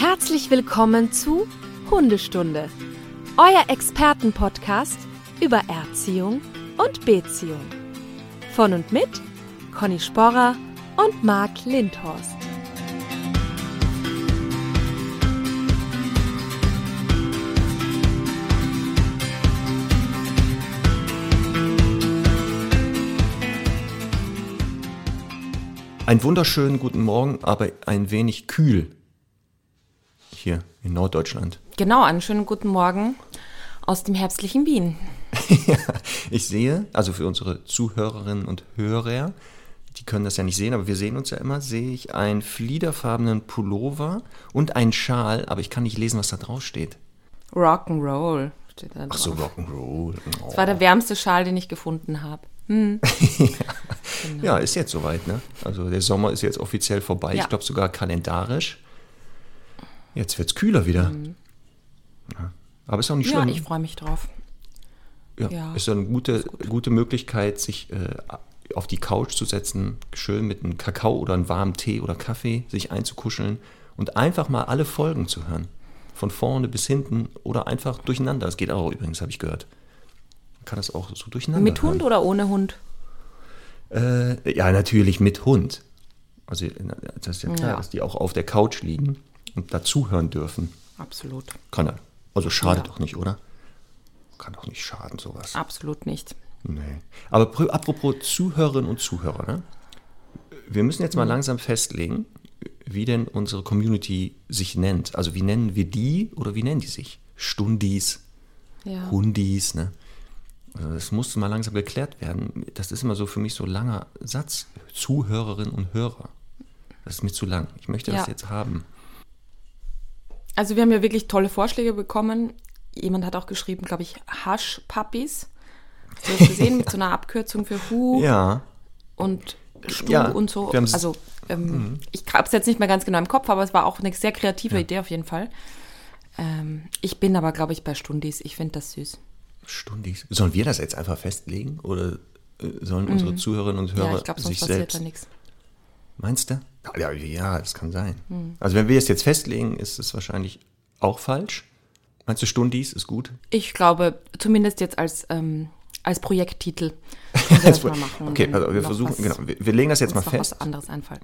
Herzlich willkommen zu Hundestunde, euer Expertenpodcast über Erziehung und Beziehung. Von und mit Conny Sporrer und Marc Lindhorst. Einen wunderschönen guten Morgen, aber ein wenig kühl hier in Norddeutschland. Genau, einen schönen guten Morgen aus dem herbstlichen Wien. ja, ich sehe, also für unsere Zuhörerinnen und Hörer, die können das ja nicht sehen, aber wir sehen uns ja immer, sehe ich einen fliederfarbenen Pullover und einen Schal, aber ich kann nicht lesen, was da drauf steht. Rock'n'Roll steht da drauf. Ach so, Rock'n'Roll. Oh. Das war der wärmste Schal, den ich gefunden habe. Hm. ja. Genau. ja, ist jetzt soweit, ne? Also der Sommer ist jetzt offiziell vorbei, ja. ich glaube sogar kalendarisch. Jetzt wird es kühler wieder. Mhm. Ja. Aber ist auch nicht schlimm. Ja, ich freue mich drauf. Ja, ja, ist eine gute, gute Möglichkeit, sich äh, auf die Couch zu setzen, schön mit einem Kakao oder einem warmen Tee oder Kaffee sich einzukuscheln und einfach mal alle Folgen zu hören. Von vorne bis hinten oder einfach durcheinander. Das geht auch übrigens, habe ich gehört. Man kann das auch so durcheinander Mit hören. Hund oder ohne Hund? Äh, ja, natürlich mit Hund. Also das ist ja klar, ja. dass die auch auf der Couch liegen und dazuhören dürfen. Absolut. Kann er. Also schadet ja. doch nicht, oder? Kann doch nicht schaden, sowas. Absolut nicht. Nee. Aber apropos Zuhörerinnen und Zuhörer, ne? wir müssen jetzt mal mhm. langsam festlegen, wie denn unsere Community sich nennt. Also wie nennen wir die oder wie nennen die sich? Stundis, ja. Hundis, ne? Also das muss mal langsam geklärt werden. Das ist immer so für mich so ein langer Satz. Zuhörerinnen und Hörer. Das ist mir zu lang. Ich möchte ja. das jetzt haben. Also wir haben ja wirklich tolle Vorschläge bekommen. Jemand hat auch geschrieben, glaube ich, Hash-Puppies. Hast du das gesehen mit so einer Abkürzung für Hu ja. und Stu ja, und so. Also ähm, mhm. ich habe es jetzt nicht mehr ganz genau im Kopf, aber es war auch eine sehr kreative ja. Idee auf jeden Fall. Ähm, ich bin aber, glaube ich, bei Stundis. Ich finde das süß. Stundis. Sollen wir das jetzt einfach festlegen oder äh, sollen mhm. unsere Zuhörerinnen und Hörer ja, ich glaub, sonst sich selbst? Da nichts. Meinst du? Ja, ja, das kann sein. Hm. Also wenn wir es jetzt festlegen, ist es wahrscheinlich auch falsch. Meinst du, Stundis ist gut? Ich glaube, zumindest jetzt als, ähm, als Projekttitel. als Pro okay, also wir versuchen, genau, wir, wir, legen das jetzt mal fest. was anderes einfallen.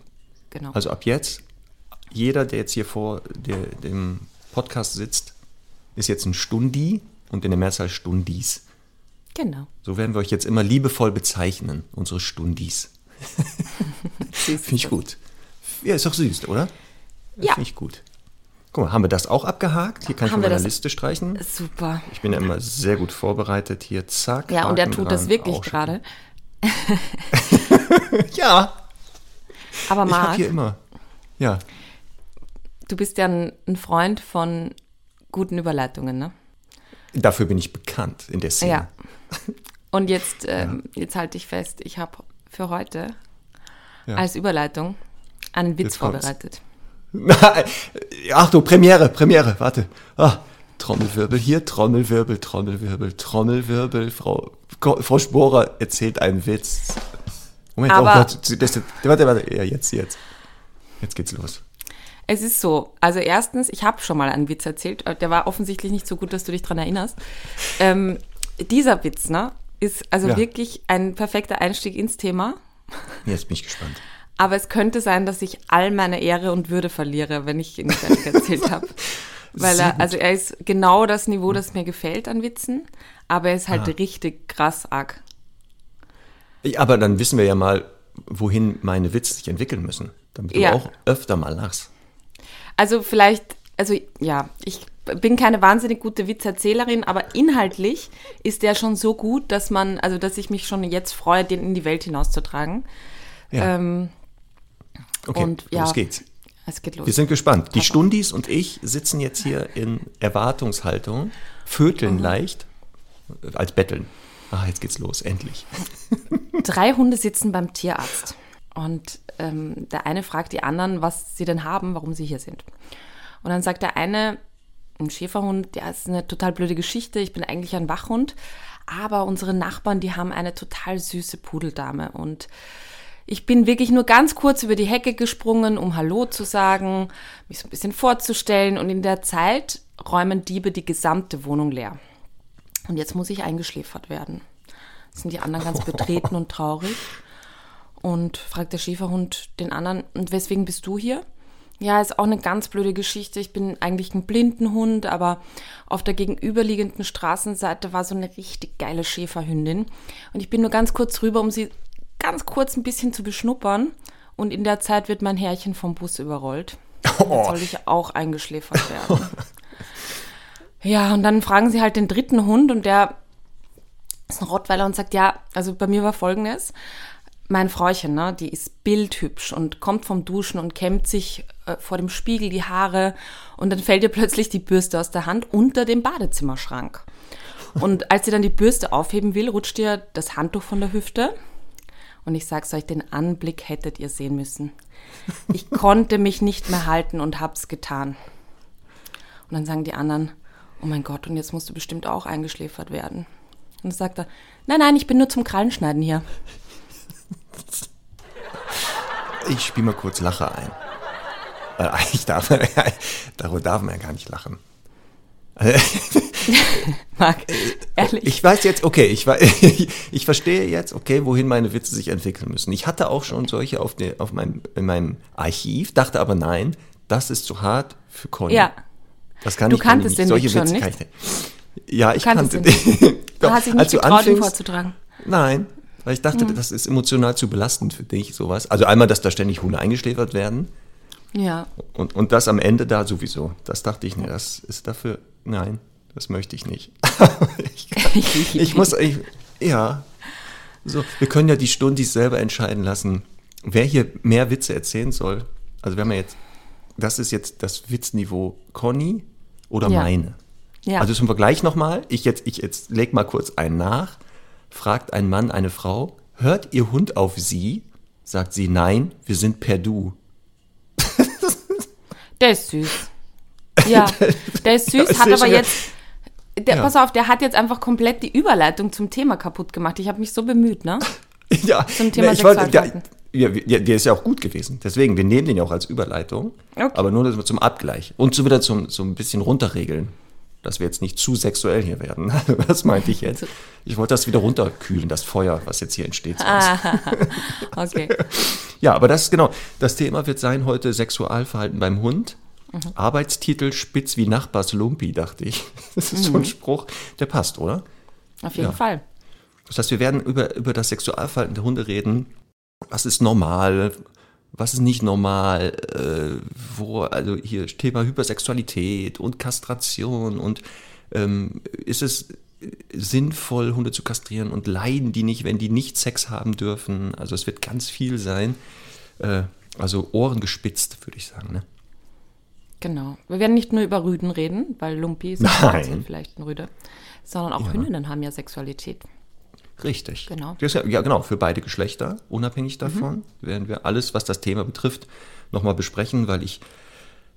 Genau. Also ab jetzt, jeder, der jetzt hier vor der, dem Podcast sitzt, ist jetzt ein Stundi und in der Mehrzahl Stundis. Genau. So werden wir euch jetzt immer liebevoll bezeichnen, unsere Stundis. Finde ich gut. Ja, ist doch süß, oder? Ja. Finde ich gut. Guck mal, haben wir das auch abgehakt? Hier kann haben ich von meiner Liste streichen. Super. Ich bin ja immer sehr gut vorbereitet. Hier, zack. Ja, und er tut das wirklich gerade. ja. Aber Marc, ich habe hier immer. Ja. Du bist ja ein, ein, Freund von guten Überleitungen, ne? Dafür bin ich bekannt in der Szene. Ja. Und jetzt, ähm, ja. jetzt halte ich fest, ich habe für heute ja. als Überleitung einen Witz vorbereitet. Achtung, Premiere, Premiere, warte. Ah, Trommelwirbel hier, Trommelwirbel, Trommelwirbel, Trommelwirbel. Frau, Frau Sporer erzählt einen Witz. Moment, oh Aber, oh Gott, das, warte, warte, ja, jetzt, jetzt. Jetzt geht's los. Es ist so, also erstens, ich habe schon mal einen Witz erzählt, der war offensichtlich nicht so gut, dass du dich daran erinnerst. Ähm, dieser Witz, ne, ist also ja. wirklich ein perfekter Einstieg ins Thema. Jetzt bin ich gespannt. Aber es könnte sein, dass ich all meine Ehre und Würde verliere, wenn ich ihn fertig erzählt habe. Weil er, also er ist genau das Niveau, das mir gefällt an Witzen, aber er ist halt ah. richtig krass arg. Aber dann wissen wir ja mal, wohin meine Witze sich entwickeln müssen, damit ja. du auch öfter mal lachst. Also vielleicht, also ja, ich bin keine wahnsinnig gute Witzerzählerin, aber inhaltlich ist der schon so gut, dass man, also dass ich mich schon jetzt freue, den in die Welt hinauszutragen. Ja. Ähm, okay, und, ja, los geht's. Es geht los. Wir sind gespannt. Die Stundis und ich sitzen jetzt hier in Erwartungshaltung, vöteln mhm. leicht, als betteln. Ah, jetzt geht's los, endlich. Drei Hunde sitzen beim Tierarzt. Und ähm, der eine fragt die anderen, was sie denn haben, warum sie hier sind. Und dann sagt der eine, ein Schäferhund, der ist eine total blöde Geschichte. Ich bin eigentlich ein Wachhund, aber unsere Nachbarn, die haben eine total süße Pudeldame und Ich bin wirklich nur ganz kurz über die Hecke gesprungen, um Hallo zu sagen, mich so ein bisschen vorzustellen und in der Zeit räumen Diebe die gesamte Wohnung leer. Und jetzt muss ich eingeschläfert werden. Jetzt sind die anderen ganz betreten und traurig. Und fragt der Schäferhund den anderen, und weswegen bist du hier? Ja, ist auch eine ganz blöde Geschichte. Ich bin eigentlich ein Blindenhund, aber auf der gegenüberliegenden Straßenseite war so eine richtig geile Schäferhündin. Und ich bin nur ganz kurz rüber, um sie ganz kurz ein bisschen zu beschnuppern. Und in der Zeit wird mein Herrchen vom Bus überrollt. Jetzt soll ich auch eingeschläfert werden. Ja, und dann fragen sie halt den dritten Hund und der ist ein Rottweiler und sagt, ja, also bei mir war folgendes. Mein Frauchen, ne, die ist bildhübsch und kommt vom Duschen und kämmt sich äh, vor dem Spiegel die Haare und dann fällt ihr plötzlich die Bürste aus der Hand unter dem Badezimmerschrank. Und als sie dann die Bürste aufheben will, rutscht ihr das Handtuch von der Hüfte und ich sag's euch, den Anblick hättet ihr sehen müssen. Ich konnte mich nicht mehr halten und hab's getan. Und dann sagen die anderen, oh mein Gott, und jetzt musst du bestimmt auch eingeschläfert werden. Und dann sagt er, nein, nein, ich bin nur zum Krallenschneiden hier. Ich spiele mal kurz Lacher ein. Weil eigentlich darf, darüber darf man ja gar nicht lachen. Marc, ehrlich. Ich weiß jetzt, okay, ich, ich, ich verstehe jetzt, okay, wohin meine Witze sich entwickeln müssen. Ich hatte auch schon solche auf, der, auf meinem, in meinem Archiv, dachte aber nein, das ist zu hart für Conny. Ja, Das kann Du ich kanntest nicht. den Solche Witz schon, Witze nicht? kann ich. Ja, ich kannte den du hast dich nicht Als du getraut, ihn anfingst- vorzutragen. Nein, weil ich dachte, das ist emotional zu belastend für dich, sowas. Also einmal, dass da ständig Hunde eingeschläfert werden Ja, und, und das am Ende da sowieso. Das dachte ich, nee, das ist dafür, nein, das möchte ich nicht. ich, ich muss, ich, ja, so, wir können ja die Stundis selber entscheiden lassen, wer hier mehr Witze erzählen soll. Also wir haben ja jetzt, das ist jetzt das Witzniveau Conny oder Ja. meine. ja. Also zum Vergleich nochmal, ich jetzt, ich jetzt leg mal kurz einen nach. Fragt ein Mann eine Frau, hört ihr Hund auf sie? Sagt sie, nein, wir sind per Du. der ist süß. Ja, der ist süß, ist hat ja aber jetzt, der, Ja. pass auf, der hat jetzt einfach komplett die Überleitung zum Thema kaputt gemacht. Ich habe mich so bemüht, ne? Ja, Zum Thema der, Sexualverhalten. ja, ja, der ist ja auch gut gewesen. Deswegen, wir nehmen den ja auch als Überleitung. Okay. Aber nur zum Abgleich. Und so wieder zum, so ein bisschen runterregeln. Dass wir jetzt nicht zu sexuell hier werden. Das meinte ich jetzt. Ich wollte das wieder runterkühlen, das Feuer, was jetzt hier entsteht. Ah. Okay. Ja, aber das ist genau. Das Thema wird sein heute Sexualverhalten beim Hund. Mhm. Arbeitstitel spitz wie Nachbars Lumpi, dachte ich. Das ist so ein Spruch, der passt, oder? Auf jeden Ja. Fall. Das heißt, wir werden über, über das Sexualverhalten der Hunde reden. Was ist normal? Was ist nicht normal? Äh, wo, also hier Thema Hypersexualität und Kastration und ähm, ist es sinnvoll, Hunde zu kastrieren und leiden die nicht, wenn die nicht Sex haben dürfen? Also es wird ganz viel sein. Äh, also Ohren gespitzt, würde ich sagen. Ne? Genau. Wir werden nicht nur über Rüden reden, weil Lumpi ist vielleicht ein Rüde, sondern auch Hündinnen haben ja Sexualität. Richtig. Genau. Ja, ja, genau, für beide Geschlechter, unabhängig davon, werden wir alles, was das Thema betrifft, nochmal besprechen, weil ich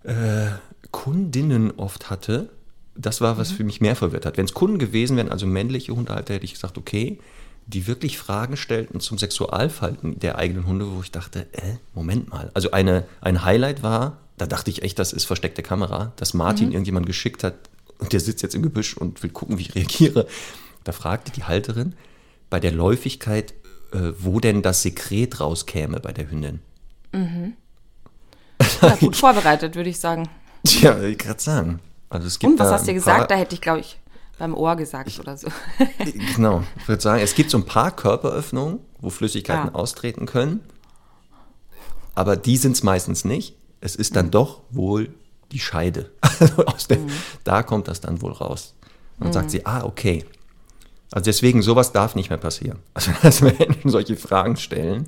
äh, Kundinnen oft hatte. Das war, was für mich mehr verwirrt hat. Wenn es Kunden gewesen wären, also männliche Hundehalter, hätte ich gesagt, okay, die wirklich Fragen stellten zum Sexualverhalten der eigenen Hunde, wo ich dachte, äh, Moment mal. Also eine, ein Highlight war, da dachte ich echt, das ist versteckte Kamera, dass Martin irgendjemand geschickt hat und der sitzt jetzt im Gebüsch und will gucken, wie ich reagiere. Da fragte die Halterin bei der Läufigkeit, äh, wo denn das Sekret rauskäme bei der Hündin. Ja, gut vorbereitet, würde ich sagen. Tja, ich gerade sagen. Also es gibt Und was hast du gesagt? Da hätte ich, glaube ich, beim Ohr gesagt oder so. Genau, ich würde sagen, es gibt so ein paar Körperöffnungen, wo Flüssigkeiten Ja. austreten können. Aber die sind es meistens nicht. Es ist Mhm. dann doch wohl die Scheide. Also der, Mhm. Da kommt das dann wohl raus. Und sagt sie, ah, okay. Also deswegen, sowas darf nicht mehr passieren. Also dass Menschen solche Fragen stellen.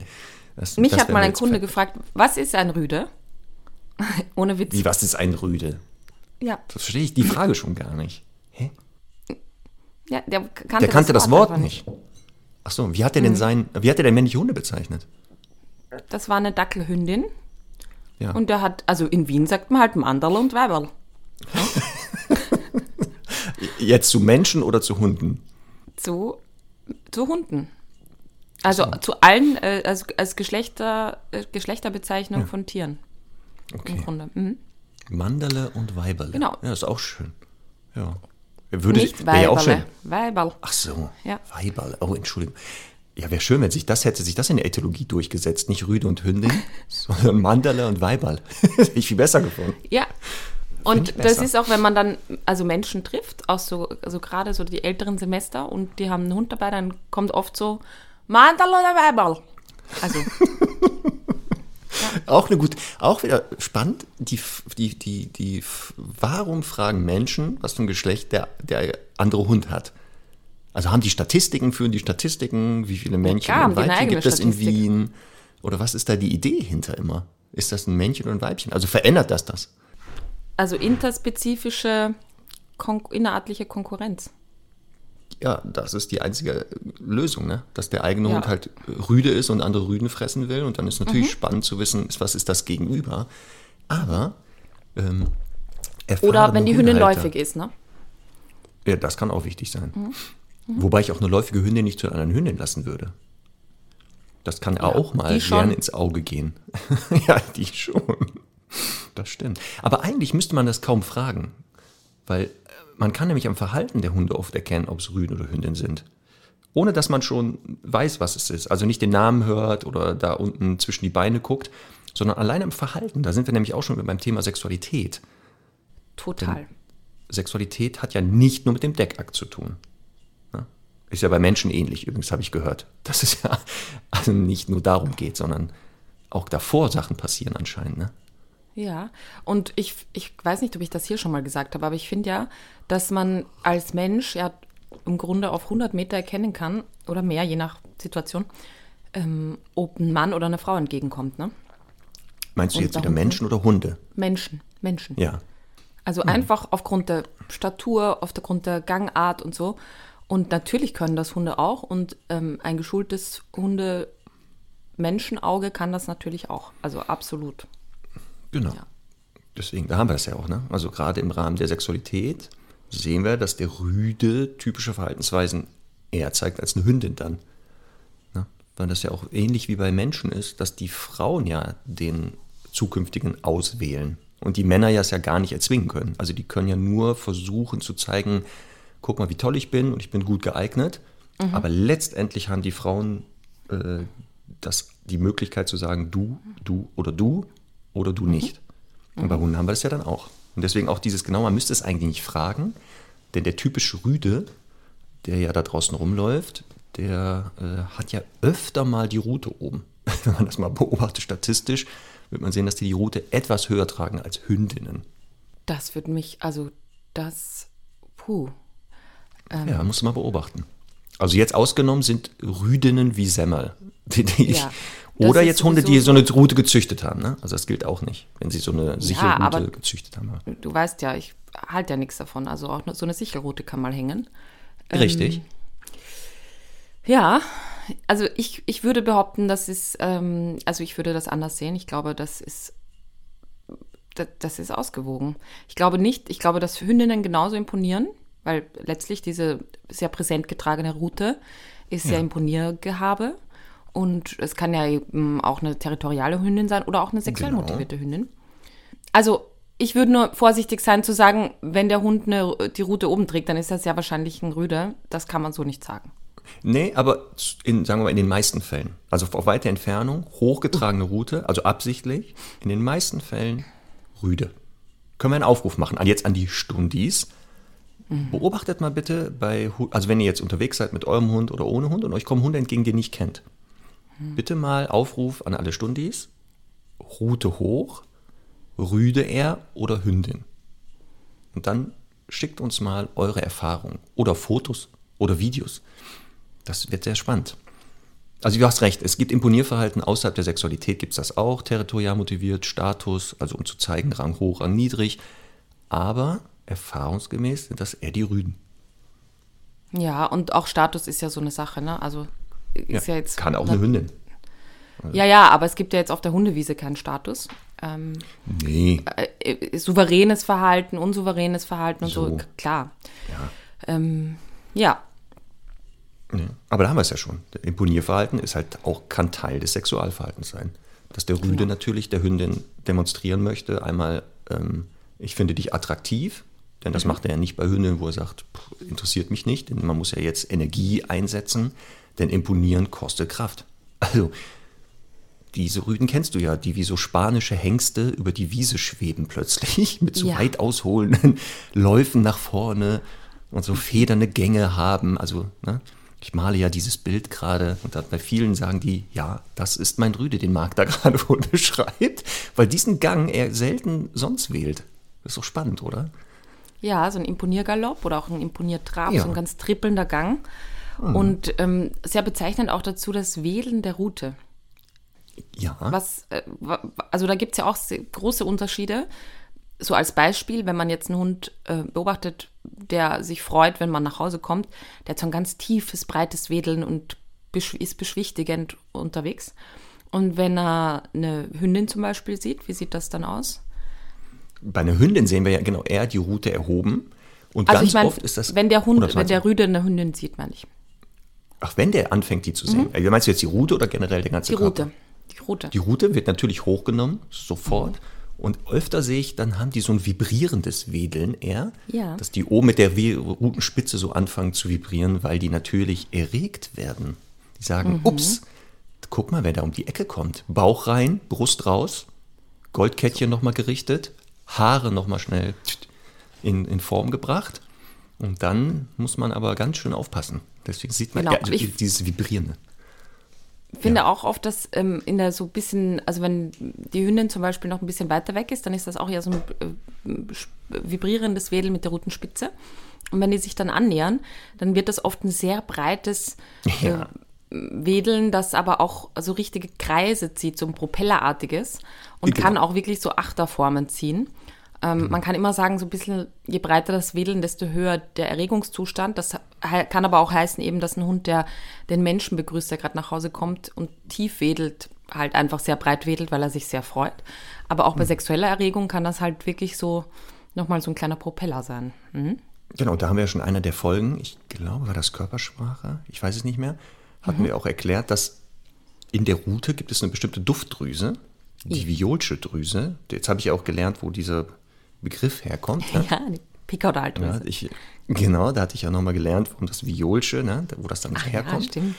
Das, Mich das hat mal ein Kunde gefragt, was ist ein Rüde? Ohne Witz. Wie, was ist ein Rüde? Ja, Das verstehe ich die Frage schon gar nicht. Hä? Ja, der kannte, Der kannte das Wort einfach nicht. Ach so, wie hat er Mhm. denn sein, wie hat er denn männliche Hunde bezeichnet? Das war eine Dackelhündin. Ja. Und der hat, also in Wien sagt man halt Manderl und Weiberl. Jetzt zu Menschen oder zu Hunden? Zu, zu Hunden. Also zu allen, äh, als, als Geschlechter, äh, Geschlechterbezeichnung von Tieren im Okay. Grunde. Mhm. Mandale und Weiberle. Genau. Ja, ist auch schön. Ja. Würde, Nicht wäre ja auch schön. Weiberle. Weiberl. Ach so, Ja. Weiberle. Oh, Entschuldigung. Ja, wäre schön, wenn sich das hätte sich das in der Ethologie durchgesetzt. Nicht Rüde und Hündin, sondern Mandale und Weiberl. Hätte ich viel besser gefunden. Ja. Und das ist auch, wenn man dann also Menschen trifft, aus so, also gerade so die älteren Semester und die haben einen Hund dabei, dann kommt oft so Mandal oder Weiberl. Also, Auch eine gute, auch wieder spannend, die, die, die, die, warum fragen Menschen, was für ein Geschlecht der, der andere Hund hat? Also haben die Statistiken, führen die Statistiken, wie viele Männchen haben und Weibchen gibt es in. Wien? Oder was ist da die Idee hinter immer? Ist das ein Männchen oder ein Weibchen? Also verändert das das? also interspezifische Kon innerartliche Konkurrenz. Ja, das ist die einzige Lösung, ne? dass der eigene Ja. Hund halt Rüde ist und andere Rüden fressen will. Und dann ist natürlich spannend zu wissen, was ist das Gegenüber. Aber ähm, Oder wenn die Hündin Hundehalter- läufig ist, ne? Ja, das kann auch wichtig sein. Mhm. Wobei ich auch eine läufige Hündin nicht zu einer anderen Hündin lassen würde. Das kann auch mal gerne ins Auge gehen. ja, die schon. Das stimmt. Aber eigentlich müsste man das kaum fragen. Weil äh, man kann nämlich am Verhalten der Hunde oft erkennen, ob es Rüden oder Hündin sind. Ohne dass man schon weiß, was es ist. Also nicht den Namen hört oder da unten zwischen die Beine guckt, sondern allein im Verhalten. Da sind wir nämlich auch schon beim Thema Sexualität. Total. Sexualität hat ja nicht nur mit dem Deckakt zu tun. Ne? Ist ja bei Menschen ähnlich, übrigens habe ich gehört. Dass es ja also nicht nur darum geht, sondern auch davor Sachen passieren anscheinend. Ne? Ja, und ich, ich weiß nicht, ob ich das hier schon mal gesagt habe, aber ich finde ja, dass man als Mensch ja im Grunde auf 100 Meter erkennen kann oder mehr, je nach Situation, ähm, ob ein Mann oder eine Frau entgegenkommt. Ne? Meinst du Und jetzt wieder Menschen oder Hunde? Menschen, Menschen. Ja. Also einfach aufgrund der Statur, aufgrund der Gangart und so. Und natürlich können das Hunde auch und ähm, ein geschultes Hunde-Menschenauge kann das natürlich auch. Also absolut. Genau. Ja. Deswegen, da haben wir es ja auch. Ne? Also gerade im Rahmen der Sexualität sehen wir, dass der Rüde typische Verhaltensweisen eher zeigt als eine Hündin dann. Ne? Weil das ja auch ähnlich wie bei Menschen ist, dass die Frauen ja den zukünftigen auswählen und die Männer ja es ja gar nicht erzwingen können. Also die können ja nur versuchen zu zeigen, guck mal, wie toll ich bin und ich bin gut geeignet. Aber letztendlich haben die Frauen äh, das, die Möglichkeit zu sagen, du, du oder du oder du nicht. Und bei Hunden haben wir das ja dann auch. Und deswegen auch dieses genau, man müsste es eigentlich nicht fragen, denn der typische Rüde, der ja da draußen rumläuft, der äh, hat ja öfter mal die Rute oben. Wenn man das mal beobachtet statistisch, wird man sehen, dass die die Rute etwas höher tragen als Hündinnen. Das wird mich, also das, puh. Ja, musst du mal beobachten. Also jetzt ausgenommen sind Rüdinnen wie Semmel. Die, die Ja, das oder jetzt Hunde, die so eine Rute gezüchtet haben. Ne? Also das gilt auch nicht, wenn sie so eine sichere Rute aber- gezüchtet haben. Du weißt ja, ich halte ja nichts davon. Also auch so eine Sichelrute kann mal hängen. Richtig. Ja, also ich, ich würde behaupten, das ist, ähm, also ich würde das anders sehen. Ich glaube, das ist, das, das ist ausgewogen. Ich glaube nicht, ich glaube, dass Hündinnen genauso imponieren, weil letztlich diese sehr präsent getragene Rute ist ja, Imponiergehabe. Und es kann ja eben auch eine territoriale Hündin sein oder auch eine sexuell Genau. motivierte Hündin. Also ich würde nur vorsichtig sein zu sagen, wenn der Hund eine, die Rute oben trägt, dann ist das ja wahrscheinlich ein Rüde. Das kann man so nicht sagen. Nee, aber in, sagen wir mal, in den meisten Fällen. Also auf weite Entfernung, hochgetragene Route, also absichtlich, in den meisten Fällen Rüde. Können wir einen Aufruf machen, an jetzt an die Stundis. Beobachtet mal bitte bei, also wenn ihr jetzt unterwegs seid mit eurem Hund oder ohne Hund und euch kommen Hunde entgegen, die ihr nicht kennt. Bitte mal Aufruf an alle Stundis, Route hoch, Rüde er oder Hündin. Und dann schickt uns mal eure Erfahrungen oder Fotos oder Videos. Das wird sehr spannend. Also du hast recht, es gibt Imponierverhalten außerhalb der Sexualität, gibt es das auch, territorial motiviert, Status, also um zu zeigen, Rang hoch, Rang niedrig. Aber erfahrungsgemäß sind das eher die Rüden. Ja, und auch Status ist ja so eine Sache, ne? Also ist ja, jetzt. Kann auch eine Hündin. Ja, ja, aber es gibt ja jetzt auf der Hundewiese keinen Status. Ähm, Nee, äh, äh, souveränes Verhalten, unsouveränes Verhalten und so, So. klar. ja. Ähm, ja, Ja, aber da haben wir es ja schon. Imponierverhalten ist halt auch, kann Teil des Sexualverhaltens sein. Dass der Rüde Genau. natürlich der Hündin demonstrieren möchte, einmal, ähm, ich finde dich attraktiv, denn das macht er ja nicht bei Hündinnen, wo er sagt, pff, interessiert mich nicht, denn man muss ja jetzt Energie einsetzen, denn imponieren kostet Kraft. Also, diese Rüden kennst du ja, die wie so spanische Hengste über die Wiese schweben plötzlich, mit so Ja. weit ausholenden Läufen nach vorne und so federnde Gänge haben. Also, ne, ich male ja dieses Bild gerade und bei vielen sagen die, ja, das ist mein Rüde, den Marc da gerade wohl beschreibt, weil diesen Gang er selten sonst wählt. Das ist doch spannend, oder? Ja, so ein Imponiergalopp oder auch ein Imponiertrab, Ja. so ein ganz trippelnder Gang. Und ähm, sehr bezeichnend auch dazu das Wählen der Route. Ja. Was, äh, also da gibt es ja auch große Unterschiede. So als Beispiel, wenn man jetzt einen Hund äh, beobachtet, der sich freut, wenn man nach Hause kommt, der hat so ein ganz tiefes, breites Wedeln und besch ist beschwichtigend unterwegs. Und wenn er eine Hündin zum Beispiel sieht, wie sieht das dann aus? Bei einer Hündin sehen wir ja genau eher die Rute erhoben. Und Also ganz ich meine, oft ist das. wenn der Hund, wenn der Rüde eine Hündin sieht, meine ich. Ach, wenn der anfängt, die zu sehen. Also Meinst du jetzt die Rute oder generell der ganze Die Körper? Route. Die Route. Die Rute wird natürlich hochgenommen, sofort. Und öfter sehe ich, dann haben die so ein vibrierendes Wedeln eher, Ja. dass die oben mit der Rutenspitze so anfangen zu vibrieren, weil die natürlich erregt werden. Die sagen, ups, guck mal, wer da um die Ecke kommt. Bauch rein, Brust raus, Goldkettchen nochmal gerichtet, Haare nochmal schnell in, in Form gebracht. Und dann muss man aber ganz schön aufpassen. Deswegen sieht man Genau, ja, ich- dieses Vibrierende. finde auch oft, dass ähm, in der so ein bisschen, also wenn die Hündin zum Beispiel noch ein bisschen weiter weg ist, dann ist das auch eher so ein äh, vibrierendes Wedel mit der Rutenspitze. Und wenn die sich dann annähern, dann wird das oft ein sehr breites Ja. äh, Wedeln, das aber auch so richtige Kreise zieht, so ein Propellerartiges und Genau. kann auch wirklich so Achterformen ziehen. Ähm, Man kann immer sagen, so ein bisschen, je breiter das Wedeln, desto höher der Erregungszustand. Das kann aber auch heißen, eben, dass ein Hund, der den Menschen begrüßt, der gerade nach Hause kommt und tief wedelt, halt einfach sehr breit wedelt, weil er sich sehr freut. Aber auch bei sexueller Erregung kann das halt wirklich so nochmal so ein kleiner Propeller sein. Mhm. Genau, da haben wir ja schon einer der Folgen, ich glaube, war das Körpersprache, ich weiß es nicht mehr, hatten wir auch erklärt, dass in der Rute gibt es eine bestimmte Duftdrüse, die Violsche Drüse. Jetzt habe ich ja auch gelernt, wo dieser Begriff herkommt. Ne? Ja, die Pickaudal Ja, ich, genau, da hatte ich ja nochmal gelernt, warum das Violsche, ne, wo das dann Ja, herkommt. stimmt.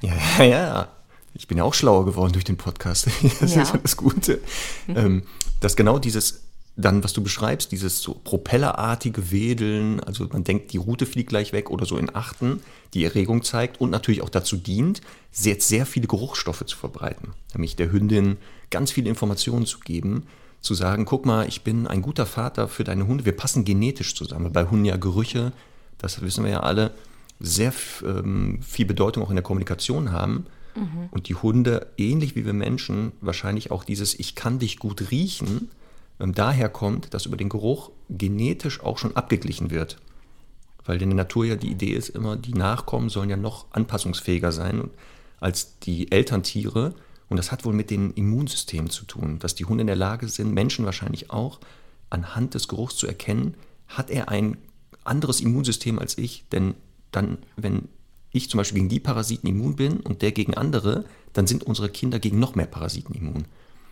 Ja, ja, ja. Ich bin ja auch schlauer geworden durch den Podcast. Das Ja. ist ja das Gute. Ähm, dass genau dieses, dann, was du beschreibst, dieses so propellerartige Wedeln, also man denkt, die Route fliegt gleich weg oder so in Achten, die Erregung zeigt und natürlich auch dazu dient, sehr, sehr viele Geruchsstoffe zu verbreiten. Nämlich der Hündin ganz viele Informationen zu geben, zu sagen, guck mal, ich bin ein guter Vater für deine Hunde, wir passen genetisch zusammen. Weil Bei Hunden ja Gerüche, das wissen wir ja alle, sehr ähm, viel Bedeutung auch in der Kommunikation haben. Und die Hunde, ähnlich wie wir Menschen, wahrscheinlich auch dieses Ich kann dich gut riechen, ähm, daher kommt, dass über den Geruch genetisch auch schon abgeglichen wird. Weil in der Natur ja die Idee ist immer, die Nachkommen sollen ja noch anpassungsfähiger sein als die Elterntiere. Und das hat wohl mit dem Immunsystem zu tun, dass die Hunde in der Lage sind, Menschen wahrscheinlich auch, anhand des Geruchs zu erkennen, hat er ein anderes Immunsystem als ich. Denn dann, wenn ich zum Beispiel gegen die Parasiten immun bin und der gegen andere, dann sind unsere Kinder gegen noch mehr Parasiten immun.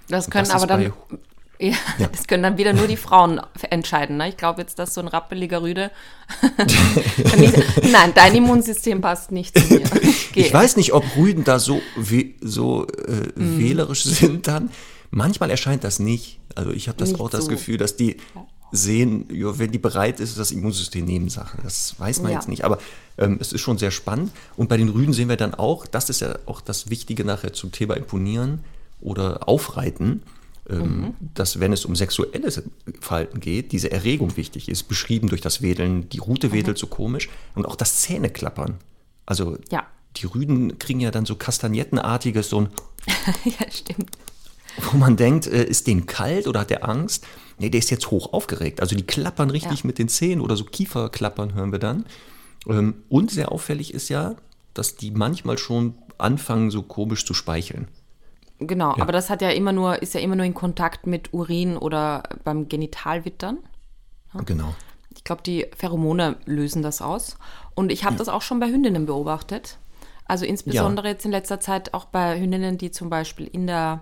Das können das aber dann. Ja, Ja. das können dann wieder nur die Frauen entscheiden. Ne? Ich glaube jetzt, dass so ein rappeliger Rüde. Nein, dein Immunsystem passt nicht zu mir. Geh. Ich weiß nicht, ob Rüden da so, so äh, Mhm. wählerisch sind dann. Manchmal erscheint das nicht. Also ich habe das Nicht auch das so. Gefühl, dass die sehen, wenn die bereit ist, ist das Immunsystem Nebensache. Das weiß man Ja. jetzt nicht. Aber ähm, es ist schon sehr spannend. Und bei den Rüden sehen wir dann auch, das ist ja auch das Wichtige nachher zum Thema Imponieren oder Aufreiten, ähm, Mhm. dass wenn es um sexuelles Verhalten geht, diese Erregung wichtig ist, beschrieben durch das Wedeln. Die Rute wedelt so komisch und auch das Zähneklappern. Also Ja. Die Rüden kriegen ja dann so kastagnettenartiges, so ein, ja, stimmt. wo man denkt, äh, ist den kalt oder hat der Angst? Nee, der ist jetzt hoch aufgeregt. Also die klappern richtig Ja. mit den Zähnen oder so Kieferklappern hören wir dann. Ähm, und sehr auffällig ist ja, dass die manchmal schon anfangen, so komisch zu speicheln. Genau, aber das hat ja immer nur, ist ja immer nur in Kontakt mit Urin oder beim Genitalwittern. Genau. Die Ich glaube, die Pheromone lösen das aus. Und ich habe das auch schon bei Hündinnen beobachtet. Also insbesondere ja. jetzt in letzter Zeit auch bei Hündinnen, die zum Beispiel in der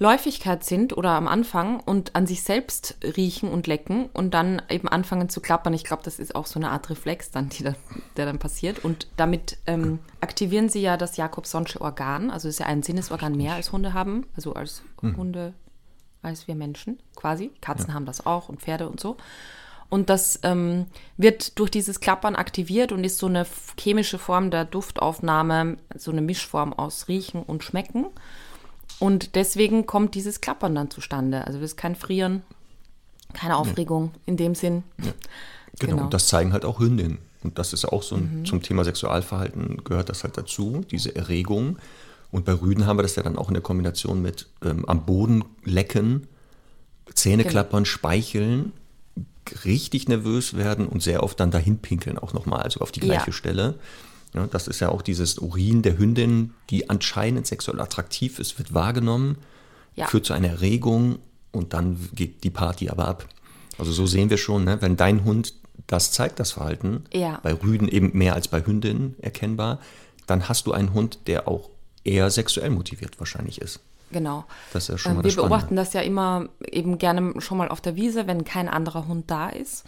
Läufigkeit sind oder am Anfang und an sich selbst riechen und lecken und dann eben anfangen zu klappern. Ich glaube, das ist auch so eine Art Reflex dann, die da, der dann passiert. Und damit ähm, aktivieren sie ja das Jakobsonsche Organ. Also es ist ja ein Sinnesorgan mehr als Hunde haben, also als hm. Hunde, als wir Menschen quasi. Katzen ja. haben das auch und Pferde und so. Und das ähm, wird durch dieses Klappern aktiviert und ist so eine chemische Form der Duftaufnahme, so eine Mischform aus Riechen und Schmecken. Und deswegen kommt dieses Klappern dann zustande. Also das ist kein Frieren, keine Aufregung in dem Sinn. Ja. Genau. genau, und das zeigen halt auch Hündinnen. Und das ist auch so ein, mhm. zum Thema Sexualverhalten gehört das halt dazu, diese Erregung. Und bei Rüden haben wir das ja dann auch in der Kombination mit ähm, am Boden lecken, Zähne genau. klappern, speicheln, richtig nervös werden und sehr oft dann dahin pinkeln auch nochmal, also auf die gleiche ja. Stelle. Ja, das ist ja auch dieses Urin der Hündin, die anscheinend sexuell attraktiv ist, wird wahrgenommen, ja. führt zu einer Erregung und dann geht die Party aber ab. Also so sehen wir schon, ne? wenn dein Hund das zeigt, das Verhalten, ja. bei Rüden eben mehr als bei Hündinnen erkennbar, dann hast du einen Hund, der auch eher sexuell motiviert wahrscheinlich ist. Genau. Das ist ja schon mal Wir das beobachten das ja immer eben gerne schon mal auf der Wiese, wenn kein anderer Hund da ist.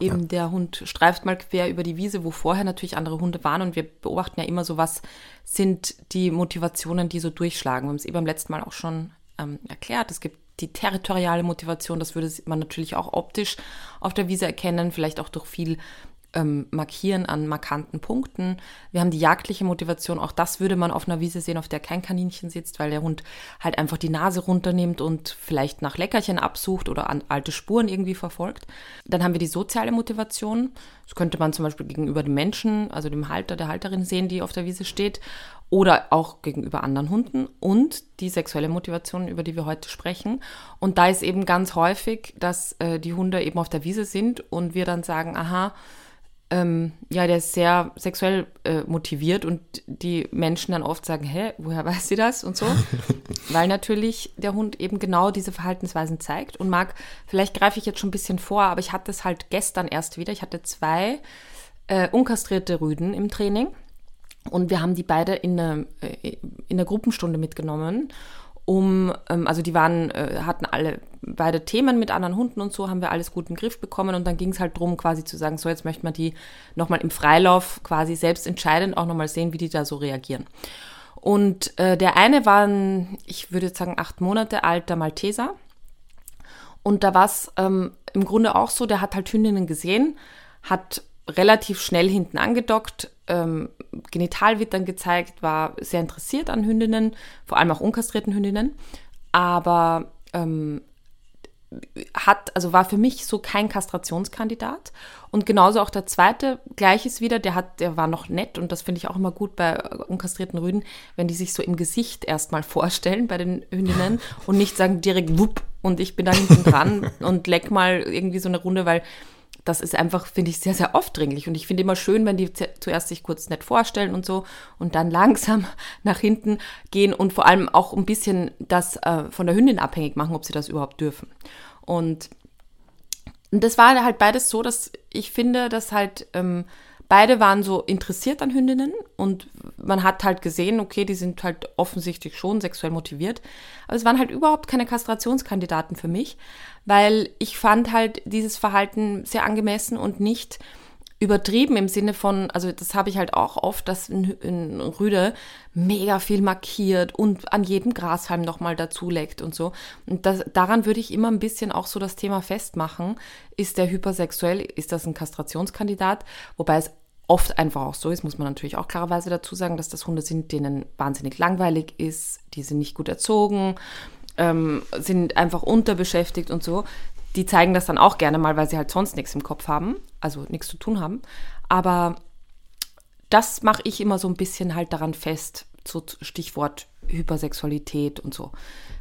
Eben ja. der Hund streift mal quer über die Wiese, wo vorher natürlich andere Hunde waren. Und wir beobachten ja immer so, was sind die Motivationen, die so durchschlagen. Wir haben es eben beim letzten Mal auch schon ähm, erklärt. Es gibt die territoriale Motivation, das würde man natürlich auch optisch auf der Wiese erkennen, vielleicht auch durch viel ähm, markieren an markanten Punkten. Wir haben die jagdliche Motivation, auch das würde man auf einer Wiese sehen, auf der kein Kaninchen sitzt, weil der Hund halt einfach die Nase runternimmt und vielleicht nach Leckerchen absucht oder an alte Spuren irgendwie verfolgt. Dann haben wir die soziale Motivation. Das könnte man zum Beispiel gegenüber dem Menschen, also dem Halter, der Halterin sehen, die auf der Wiese steht oder auch gegenüber anderen Hunden und die sexuelle Motivation, über die wir heute sprechen. Und da ist eben ganz häufig, dass äh, die Hunde eben auf der Wiese sind und wir dann sagen, aha, ähm, ja, der ist sehr sexuell äh, motiviert und die Menschen dann oft sagen, hä, woher weiß sie das und so, weil natürlich der Hund eben genau diese Verhaltensweisen zeigt und mag, vielleicht greife ich jetzt schon ein bisschen vor, aber ich hatte es halt gestern erst wieder, ich hatte zwei äh, unkastrierte Rüden im Training und wir haben die beide in eine, äh, in eine Gruppenstunde mitgenommen um, ähm, also die waren, äh, hatten alle beide Themen mit anderen Hunden und so, haben wir alles gut den Griff bekommen und dann ging es halt darum, quasi zu sagen, so jetzt möchte man die nochmal im Freilauf quasi selbst entscheidend auch nochmal sehen, wie die da so reagieren. Und äh, der eine war ein, ich würde jetzt sagen, acht Monate alter Malteser. Und da war es ähm, im Grunde auch so, der hat halt Hündinnen gesehen, hat relativ schnell hinten angedockt, ähm, Genitalwittern gezeigt, war sehr interessiert an Hündinnen, vor allem auch unkastrierten Hündinnen, aber ähm, hat, also war für mich so kein Kastrationskandidat. Und genauso auch der zweite, gleiches wieder, der hat, der war noch nett und das finde ich auch immer gut bei unkastrierten Rüden, wenn die sich so im Gesicht erstmal vorstellen bei den Hündinnen und nicht sagen direkt wupp und ich bin da hinten dran und leck mal irgendwie so eine Runde, weil das ist einfach, finde ich, sehr, sehr aufdringlich. Und ich finde immer schön, wenn die zuerst sich kurz nett vorstellen und so und dann langsam nach hinten gehen und vor allem auch ein bisschen das äh, von der Hündin abhängig machen, ob sie das überhaupt dürfen. Und, das war halt beides so, dass ich finde, dass halt ähm, beide waren so interessiert an Hündinnen und man hat halt gesehen, okay, die sind halt offensichtlich schon sexuell motiviert. Aber es waren halt überhaupt keine Kastrationskandidaten für mich, weil ich fand halt dieses Verhalten sehr angemessen und nicht übertrieben im Sinne von, also das habe ich halt auch oft, dass ein, ein Rüde mega viel markiert und an jedem Grashalm nochmal dazuleckt und so. Und das, daran würde ich immer ein bisschen auch so das Thema festmachen. Ist der hypersexuell, ist das ein Kastrationskandidat? Wobei es oft einfach auch so ist, muss man natürlich auch klarerweise dazu sagen, dass das Hunde sind, denen wahnsinnig langweilig ist, die sind nicht gut erzogen, ähm, sind einfach unterbeschäftigt und so. Die zeigen das dann auch gerne mal, weil sie halt sonst nichts im Kopf haben, also nichts zu tun haben. Aber das mache ich immer so ein bisschen halt daran fest, so Stichwort Hypersexualität und so.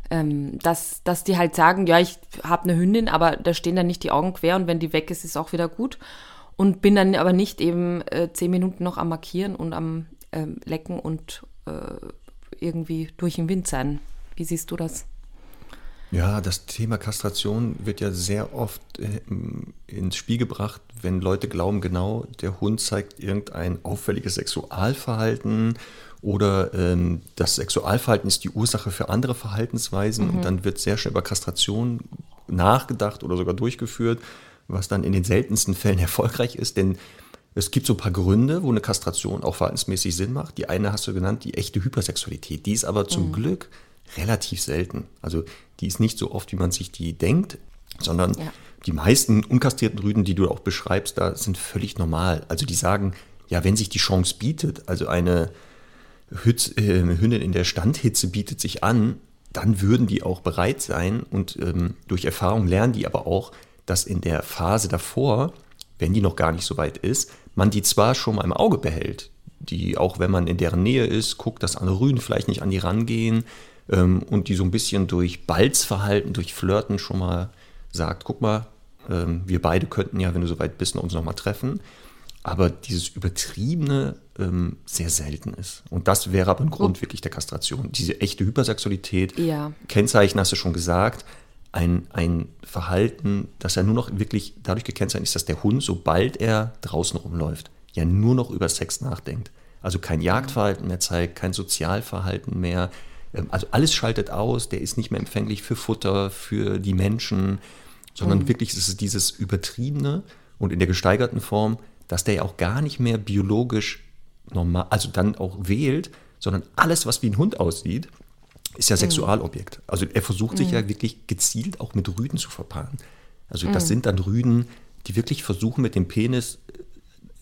Ähm, dass, dass die halt sagen, ja, ich habe eine Hündin, aber da stehen dann nicht die Augen quer und wenn die weg ist, ist auch wieder gut und bin dann aber nicht eben äh, zehn Minuten noch am Markieren und am äh, Lecken und äh, irgendwie durch den Wind sein. Wie siehst du das? Ja, das Thema Kastration wird ja sehr oft äh, ins Spiel gebracht, wenn Leute glauben, genau, der Hund zeigt irgendein auffälliges Sexualverhalten oder ähm, das Sexualverhalten ist die Ursache für andere Verhaltensweisen mhm. und dann wird sehr schnell über Kastration nachgedacht oder sogar durchgeführt, was dann in den seltensten Fällen erfolgreich ist, denn es gibt so ein paar Gründe, wo eine Kastration auch verhaltensmäßig Sinn macht. Die eine hast du genannt, die echte Hypersexualität. Die ist aber zum mhm. Glück relativ selten. Also die ist nicht so oft, wie man sich die denkt, sondern ja. die meisten unkastrierten Rüden, die du auch beschreibst, da sind völlig normal. Also die sagen, ja, wenn sich die Chance bietet, also eine Hütz, äh, Hündin in der Standhitze bietet sich an, dann würden die auch bereit sein und ähm, durch Erfahrung lernen die aber auch, dass in der Phase davor, wenn die noch gar nicht so weit ist, man die zwar schon mal im Auge behält, die auch wenn man in deren Nähe ist, guckt, dass andere Rüden vielleicht nicht an die rangehen, ähm, und die so ein bisschen durch Balzverhalten, durch Flirten schon mal sagt, guck mal, ähm, wir beide könnten ja, wenn du soweit bist, uns nochmal treffen. Aber dieses Übertriebene ähm, sehr selten ist. Und das wäre aber ein Grund oh. wirklich der Kastration. Diese echte Hypersexualität, ja. Kennzeichen hast du schon gesagt, ein, ein Verhalten, das ja nur noch wirklich dadurch gekennzeichnet ist, dass der Hund, sobald er draußen rumläuft, ja nur noch über Sex nachdenkt. Also kein Jagdverhalten mehr zeigt, kein Sozialverhalten mehr, ähm, also alles schaltet aus, der ist nicht mehr empfänglich für Futter, für die Menschen, sondern mhm. wirklich ist es dieses Übertriebene und in der gesteigerten Form, dass der ja auch gar nicht mehr biologisch normal, also dann auch wählt, sondern alles, was wie ein Hund aussieht, ist ja mhm. Sexualobjekt. Also er versucht sich mhm. ja wirklich gezielt auch mit Rüden zu verpaaren. Also das mhm. sind dann Rüden, die wirklich versuchen mit dem Penis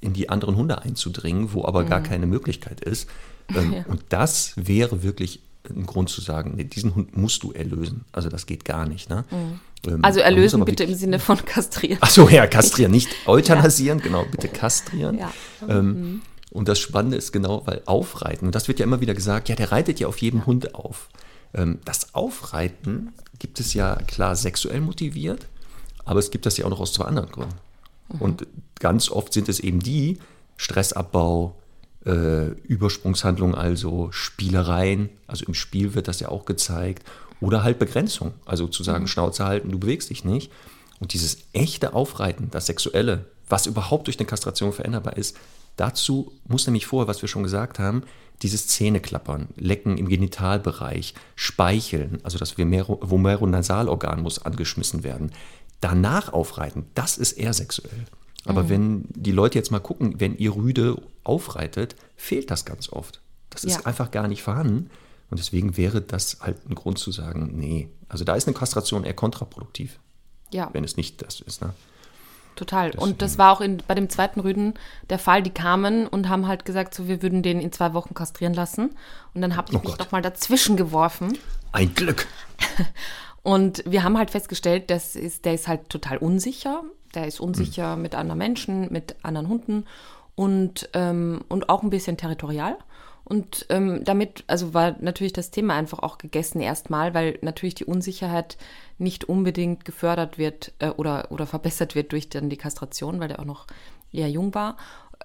in die anderen Hunde einzudringen, wo aber gar keine Möglichkeit ist. Ähm, ja. Und das wäre wirklich ein Grund zu sagen, nee, diesen Hund musst du erlösen. Also das geht gar nicht. Ne? Mhm. Ähm, also erlösen bitte im Sinne von kastrieren. Achso, ja, kastrieren, nicht euthanasieren, ja. genau, bitte kastrieren. Ja. Ähm, mhm. Und das Spannende ist genau, weil Aufreiten, und das wird ja immer wieder gesagt, ja, der reitet ja auf jedem Hund auf. Ähm, das Aufreiten gibt es ja klar sexuell motiviert, aber es gibt das ja auch noch aus zwei anderen Gründen. Mhm. Und ganz oft sind es eben die, Stressabbau, äh, Übersprungshandlungen, also Spielereien, also im Spiel wird das ja auch gezeigt, oder halt Begrenzung, also zu sagen, mhm. Schnauze halten, du bewegst dich nicht. Und dieses echte Aufreiten, das Sexuelle, was überhaupt durch eine Kastration veränderbar ist, dazu muss nämlich vorher, was wir schon gesagt haben, dieses Zähneklappern, Lecken im Genitalbereich, Speicheln, also das Vomeronasalorgan muss angeschmissen werden. Danach aufreiten, das ist eher sexuell. Aber mhm. wenn die Leute jetzt mal gucken, wenn ihr Rüde aufreitet, fehlt das ganz oft. Das ist ja. einfach gar nicht vorhanden. Und deswegen wäre das halt ein Grund zu sagen, nee. Also da ist eine Kastration eher kontraproduktiv. Ja. Wenn es nicht das ist. Ne? Total. Deswegen. Und das war auch in, bei dem zweiten Rüden der Fall. Die kamen und haben halt gesagt, so, wir würden den in zwei Wochen kastrieren lassen. Und dann habe ich oh mich doch mal dazwischen geworfen. Ein Glück. Und wir haben halt festgestellt, das ist, der ist halt total unsicher. Der ist unsicher mhm. mit anderen Menschen, mit anderen Hunden und, ähm, und auch ein bisschen territorial. Und ähm, damit, also war natürlich das Thema einfach auch gegessen erstmal, weil natürlich die Unsicherheit nicht unbedingt gefördert wird äh, oder, oder verbessert wird durch dann die Kastration, weil der auch noch eher jung war.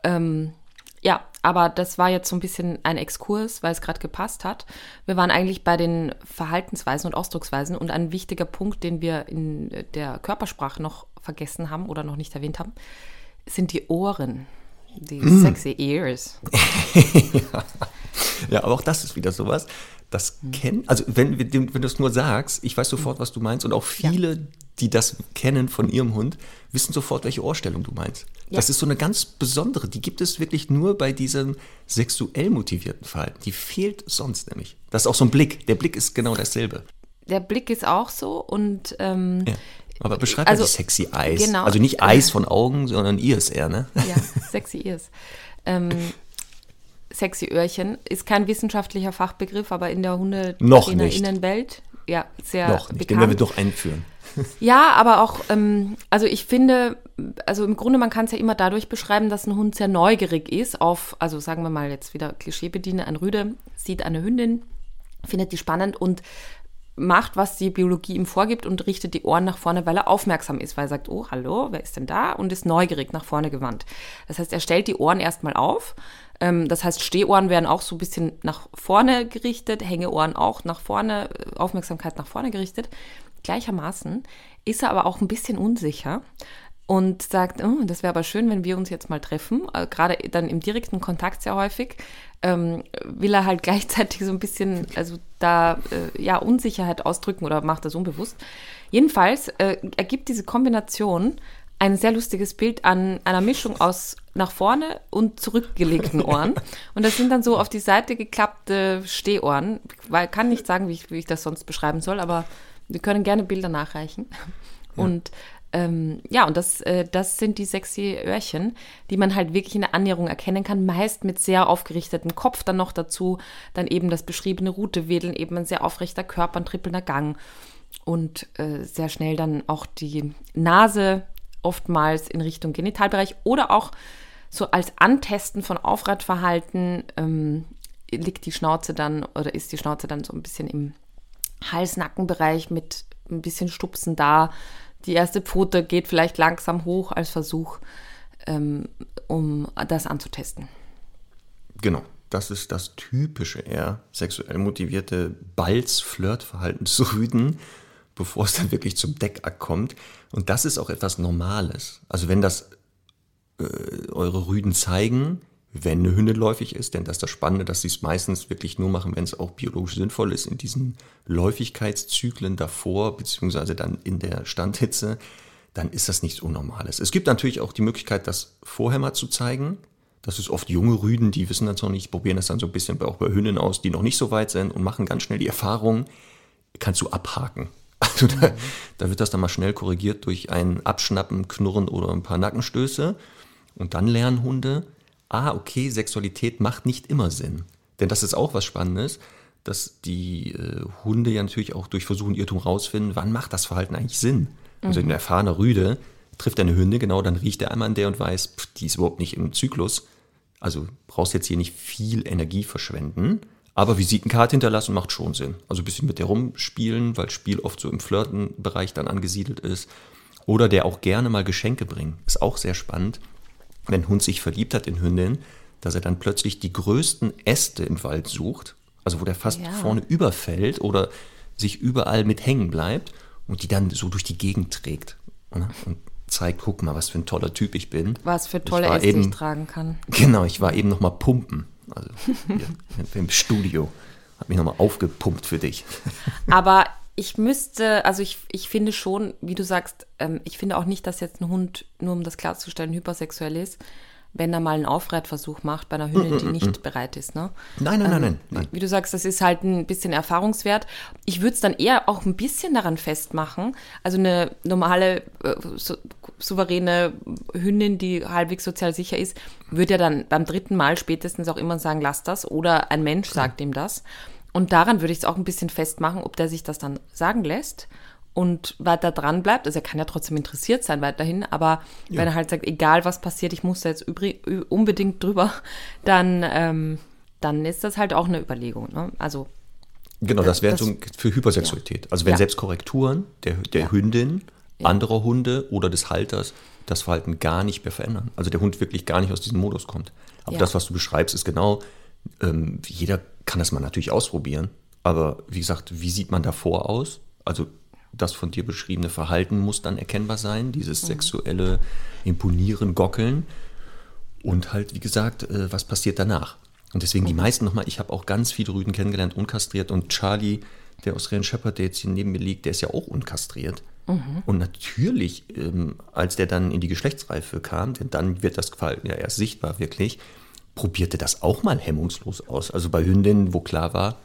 Ähm, ja, aber das war jetzt so ein bisschen ein Exkurs, weil es gerade gepasst hat. Wir waren eigentlich bei den Verhaltensweisen und Ausdrucksweisen und ein wichtiger Punkt, den wir in der Körpersprache noch vergessen haben oder noch nicht erwähnt haben, sind die Ohren. Die mm. sexy ears. ja. ja, aber auch das ist wieder sowas. Das kennen, also wenn, wenn du es nur sagst, ich weiß sofort, was du meinst. Und auch viele, ja. die das kennen von ihrem Hund, wissen sofort, welche Ohrstellung du meinst. Ja. Das ist so eine ganz besondere, die gibt es wirklich nur bei diesem sexuell motivierten Verhalten. Die fehlt sonst nämlich. Das ist auch so ein Blick. Der Blick ist genau dasselbe. Der Blick ist auch so und ähm, ja. Aber beschreib also, mal die sexy Eyes. Genau. Also nicht Eis von Augen, sondern Ears eher, ne? Ja, sexy Ears. Ähm, sexy Öhrchen ist kein wissenschaftlicher Fachbegriff, aber in der Hundetrainerinnenwelt ja sehr Noch nicht, den werden wir doch einführen. Ja, aber auch, ähm, also ich finde, also im Grunde, man kann es ja immer dadurch beschreiben, dass ein Hund sehr neugierig ist auf, also sagen wir mal jetzt wieder Klischee bediene, ein Rüde sieht eine Hündin, findet die spannend und macht, was die Biologie ihm vorgibt und richtet die Ohren nach vorne, weil er aufmerksam ist, weil er sagt, oh, hallo, wer ist denn da? Und ist neugierig nach vorne gewandt. Das heißt, er stellt die Ohren erstmal auf. Ähm, das heißt, Stehohren werden auch so ein bisschen nach vorne gerichtet, Hängeohren auch nach vorne, Aufmerksamkeit nach vorne gerichtet. gleichermaßen, ist er aber auch ein bisschen unsicher und sagt, oh, das wäre aber schön, wenn wir uns jetzt mal treffen. Äh, Gerade dann im direkten Kontakt sehr häufig ähm, will er halt gleichzeitig so ein bisschen, also da äh, ja Unsicherheit ausdrücken oder macht das unbewusst. Jedenfalls äh, ergibt diese Kombination ein sehr lustiges Bild an einer Mischung aus nach vorne und zurückgelegten Ohren. Und das sind dann so auf die Seite geklappte Stehohren. Ich kann nicht sagen, wie ich, wie ich das sonst beschreiben soll, aber wir können gerne Bilder nachreichen. Ja. Und ähm, ja, und das, äh, das sind die sexy Öhrchen, die man halt wirklich in der Annäherung erkennen kann, meist mit sehr aufgerichtetem Kopf dann noch dazu, dann eben das beschriebene Rutewedeln, eben ein sehr aufrechter Körper, ein trippelnder Gang. Und äh, sehr schnell dann auch die Nase oftmals in Richtung Genitalbereich oder auch so als Antesten von Aufradverhalten ähm, liegt die Schnauze dann oder ist die Schnauze dann so ein bisschen im Hals-Nackenbereich mit ein bisschen Stupsen da, die erste Pfote geht vielleicht langsam hoch als Versuch, ähm, um das anzutesten. Genau. Das ist das typische eher sexuell motivierte Balz-Flirtverhalten zu rüden, bevor es dann wirklich zum Deckakt kommt. Und das ist auch etwas Normales. Also wenn das äh, eure Rüden zeigen, wenn eine Hündin läufig ist, denn das ist das Spannende, dass sie es meistens wirklich nur machen, wenn es auch biologisch sinnvoll ist, in diesen Läufigkeitszyklen davor, beziehungsweise dann in der Standhitze, dann ist das nichts Unnormales. Es gibt natürlich auch die Möglichkeit, das vorher mal zu zeigen. Das ist oft junge Rüden, die wissen das noch nicht, probieren das dann so ein bisschen auch bei Hündinnen aus, die noch nicht so weit sind und machen ganz schnell die Erfahrung, kannst du abhaken. Also da, da wird das dann mal schnell korrigiert durch ein Abschnappen, Knurren oder ein paar Nackenstöße. Und dann lernen Hunde, ah, okay, Sexualität macht nicht immer Sinn. Denn das ist auch was Spannendes, dass die äh, Hunde ja natürlich auch durch Versuch und Irrtum rausfinden, wann macht das Verhalten eigentlich Sinn. Mhm. Also ein erfahrener Rüde trifft eine Hünde, genau, dann riecht er einmal an der und weiß, pff, die ist überhaupt nicht im Zyklus. Also brauchst jetzt hier nicht viel Energie verschwenden. Aber Visitenkarte hinterlassen macht schon Sinn. Also ein bisschen mit der rumspielen, weil Spiel oft so im Flirtenbereich dann angesiedelt ist. Oder der auch gerne mal Geschenke bringen. Ist auch sehr spannend wenn ein Hund sich verliebt hat in Hündin, dass er dann plötzlich die größten Äste im Wald sucht, also wo der fast ja. vorne überfällt oder sich überall mit hängen bleibt und die dann so durch die Gegend trägt ne? und zeigt, guck mal, was für ein toller Typ ich bin. Was für tolle Äste eben, ich tragen kann. Genau, ich war eben noch mal pumpen, also im Studio, habe mich noch mal aufgepumpt für dich. Aber ich müsste, also ich, ich finde schon, wie du sagst, ähm, ich finde auch nicht, dass jetzt ein Hund, nur um das klarzustellen, hypersexuell ist, wenn er mal einen Aufreitversuch macht bei einer Hündin, die nicht bereit ist. Ne? Nein, nein, ähm, nein, nein, nein. Wie du sagst, das ist halt ein bisschen Erfahrungswert. Ich würde es dann eher auch ein bisschen daran festmachen. Also eine normale, äh, so, souveräne Hündin, die halbwegs sozial sicher ist, würde ja dann beim dritten Mal spätestens auch immer sagen, lass das. Oder ein Mensch sagt ihm das. Und daran würde ich es auch ein bisschen festmachen, ob der sich das dann sagen lässt und weiter dran bleibt. Also er kann ja trotzdem interessiert sein weiterhin, aber ja. wenn er halt sagt, egal was passiert, ich muss da jetzt unbedingt drüber, dann, ähm, dann ist das halt auch eine Überlegung. Ne? Also Genau, das wäre so für Hypersexualität. Ja. Also wenn ja. selbst Korrekturen der, der. Hündin, anderer Hunde oder des Halters das Verhalten gar nicht mehr verändern. Also der Hund wirklich gar nicht aus diesem Modus kommt. Aber das, was du beschreibst, ist genau, ähm, jeder kann das mal natürlich ausprobieren. Aber wie gesagt, wie sieht man davor aus? Also das von dir beschriebene Verhalten muss dann erkennbar sein, dieses mhm. sexuelle Imponieren, Gockeln. Und halt, wie gesagt, äh, was passiert danach? Und deswegen die mhm. meisten nochmal, ich habe auch ganz viele Rüden kennengelernt, unkastriert. Und Charlie, der Australian Shepherd, der jetzt hier neben mir liegt, der ist ja auch unkastriert. Mhm. Und natürlich, ähm, als der dann in die Geschlechtsreife kam, denn dann wird das Verhalten ja erst sichtbar wirklich, probierte das auch mal hemmungslos aus. Also bei Hündinnen, wo klar war,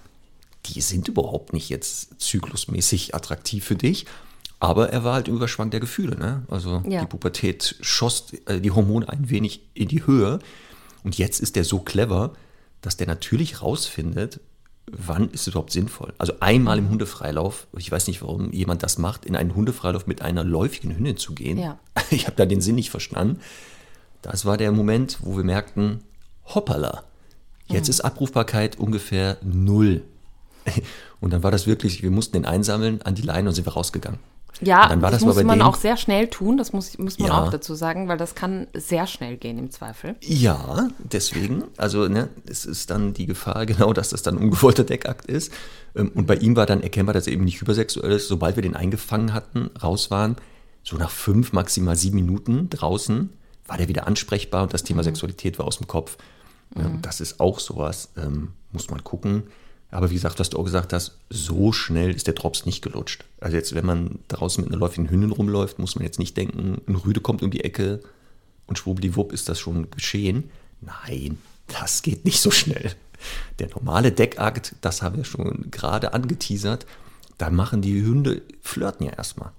die sind überhaupt nicht jetzt zyklusmäßig attraktiv für dich. Aber er war halt im Überschwang der Gefühle. Ne? Also ja. die Pubertät schoss äh, die Hormone ein wenig in die Höhe. Und jetzt ist der so clever, dass der natürlich rausfindet, wann ist es überhaupt sinnvoll. Also einmal im Hundefreilauf, ich weiß nicht, warum jemand das macht, in einen Hundefreilauf mit einer läufigen Hündin zu gehen. Ja. Ich habe da den Sinn nicht verstanden. Das war der Moment, wo wir merkten, hoppala, jetzt mhm. ist Abrufbarkeit ungefähr null. Und dann war das wirklich, wir mussten den einsammeln an die Leine und sind wir rausgegangen. Ja, dann war das, das muss man dem- auch sehr schnell tun, das muss, muss man Ja. auch dazu sagen, weil das kann sehr schnell gehen im Zweifel. Ja, deswegen. Also ne, es ist dann die Gefahr, genau, dass das dann ein ungewollter Deckakt ist. Ähm, Und bei ihm war dann erkennbar, dass er eben nicht hypersexuell ist. Sobald wir den eingefangen hatten, raus waren, so nach fünf, maximal sieben Minuten draußen, war der wieder ansprechbar und das Thema Sexualität war aus dem Kopf. Und das ist auch sowas, ähm, muss man gucken. Aber wie gesagt, was du auch gesagt hast, so schnell ist der Drops nicht gelutscht. Also jetzt, wenn man draußen mit einer läufigen Hündin rumläuft, muss man jetzt nicht denken, ein Rüde kommt um die Ecke und schwubbdiwupp ist das schon geschehen. Nein, das geht nicht so schnell. Der normale Deckakt, das haben wir schon gerade angeteasert, da machen die Hunde, flirten ja erstmal.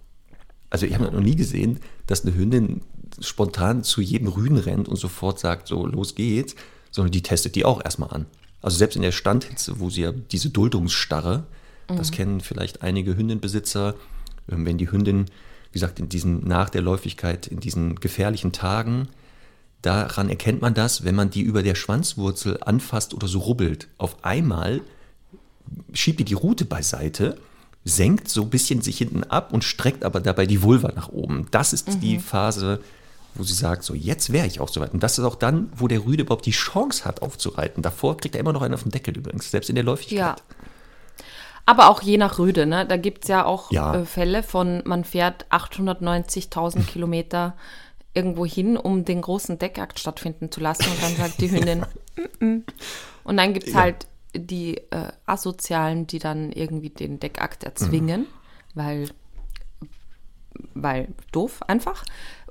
Also ich habe noch nie gesehen, dass eine Hündin spontan zu jedem Rüden rennt und sofort sagt, so los geht's, sondern die testet die auch erstmal an. Also selbst in der Standhitze, wo sie ja diese Duldungsstarre, das kennen vielleicht einige Hündinbesitzer, ähm, wenn die Hündin, wie gesagt, in diesen nach der Läufigkeit, in diesen gefährlichen Tagen, daran erkennt man das, wenn man die über der Schwanzwurzel anfasst oder so rubbelt. Auf einmal schiebt die die Rute beiseite, senkt so ein bisschen sich hinten ab und streckt aber dabei die Vulva nach oben. Das ist die Phase, wo sie sagt, so jetzt wäre ich auch soweit. Und das ist auch dann, wo der Rüde überhaupt die Chance hat aufzureiten. Davor kriegt er immer noch einen auf den Deckel übrigens, selbst in der Läufigkeit. Ja. Aber auch je nach Rüde, ne? Da gibt es ja auch Ja. äh, Fälle von, man fährt 890.000 Kilometer irgendwo hin, um den großen Deckakt stattfinden zu lassen. Und dann sagt die Hündin, mm -mm. Und dann gibt es Ja. halt die äh, Asozialen, die dann irgendwie den Deckakt erzwingen, weil, weil doof einfach.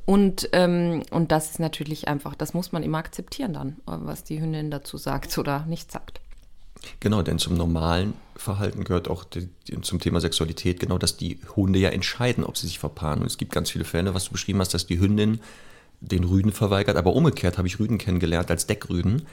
Und, ähm, und das ist natürlich einfach, das muss man immer akzeptieren dann, was die Hündin dazu sagt oder nicht sagt. Genau, denn zum normalen Verhalten gehört auch die, zum Thema Sexualität genau, dass die Hunde ja entscheiden, ob sie sich verpaaren. Und es gibt ganz viele Fälle, was du beschrieben hast, dass die Hündin den Rüden verweigert. Aber umgekehrt habe ich Rüden kennengelernt als Deckrüden,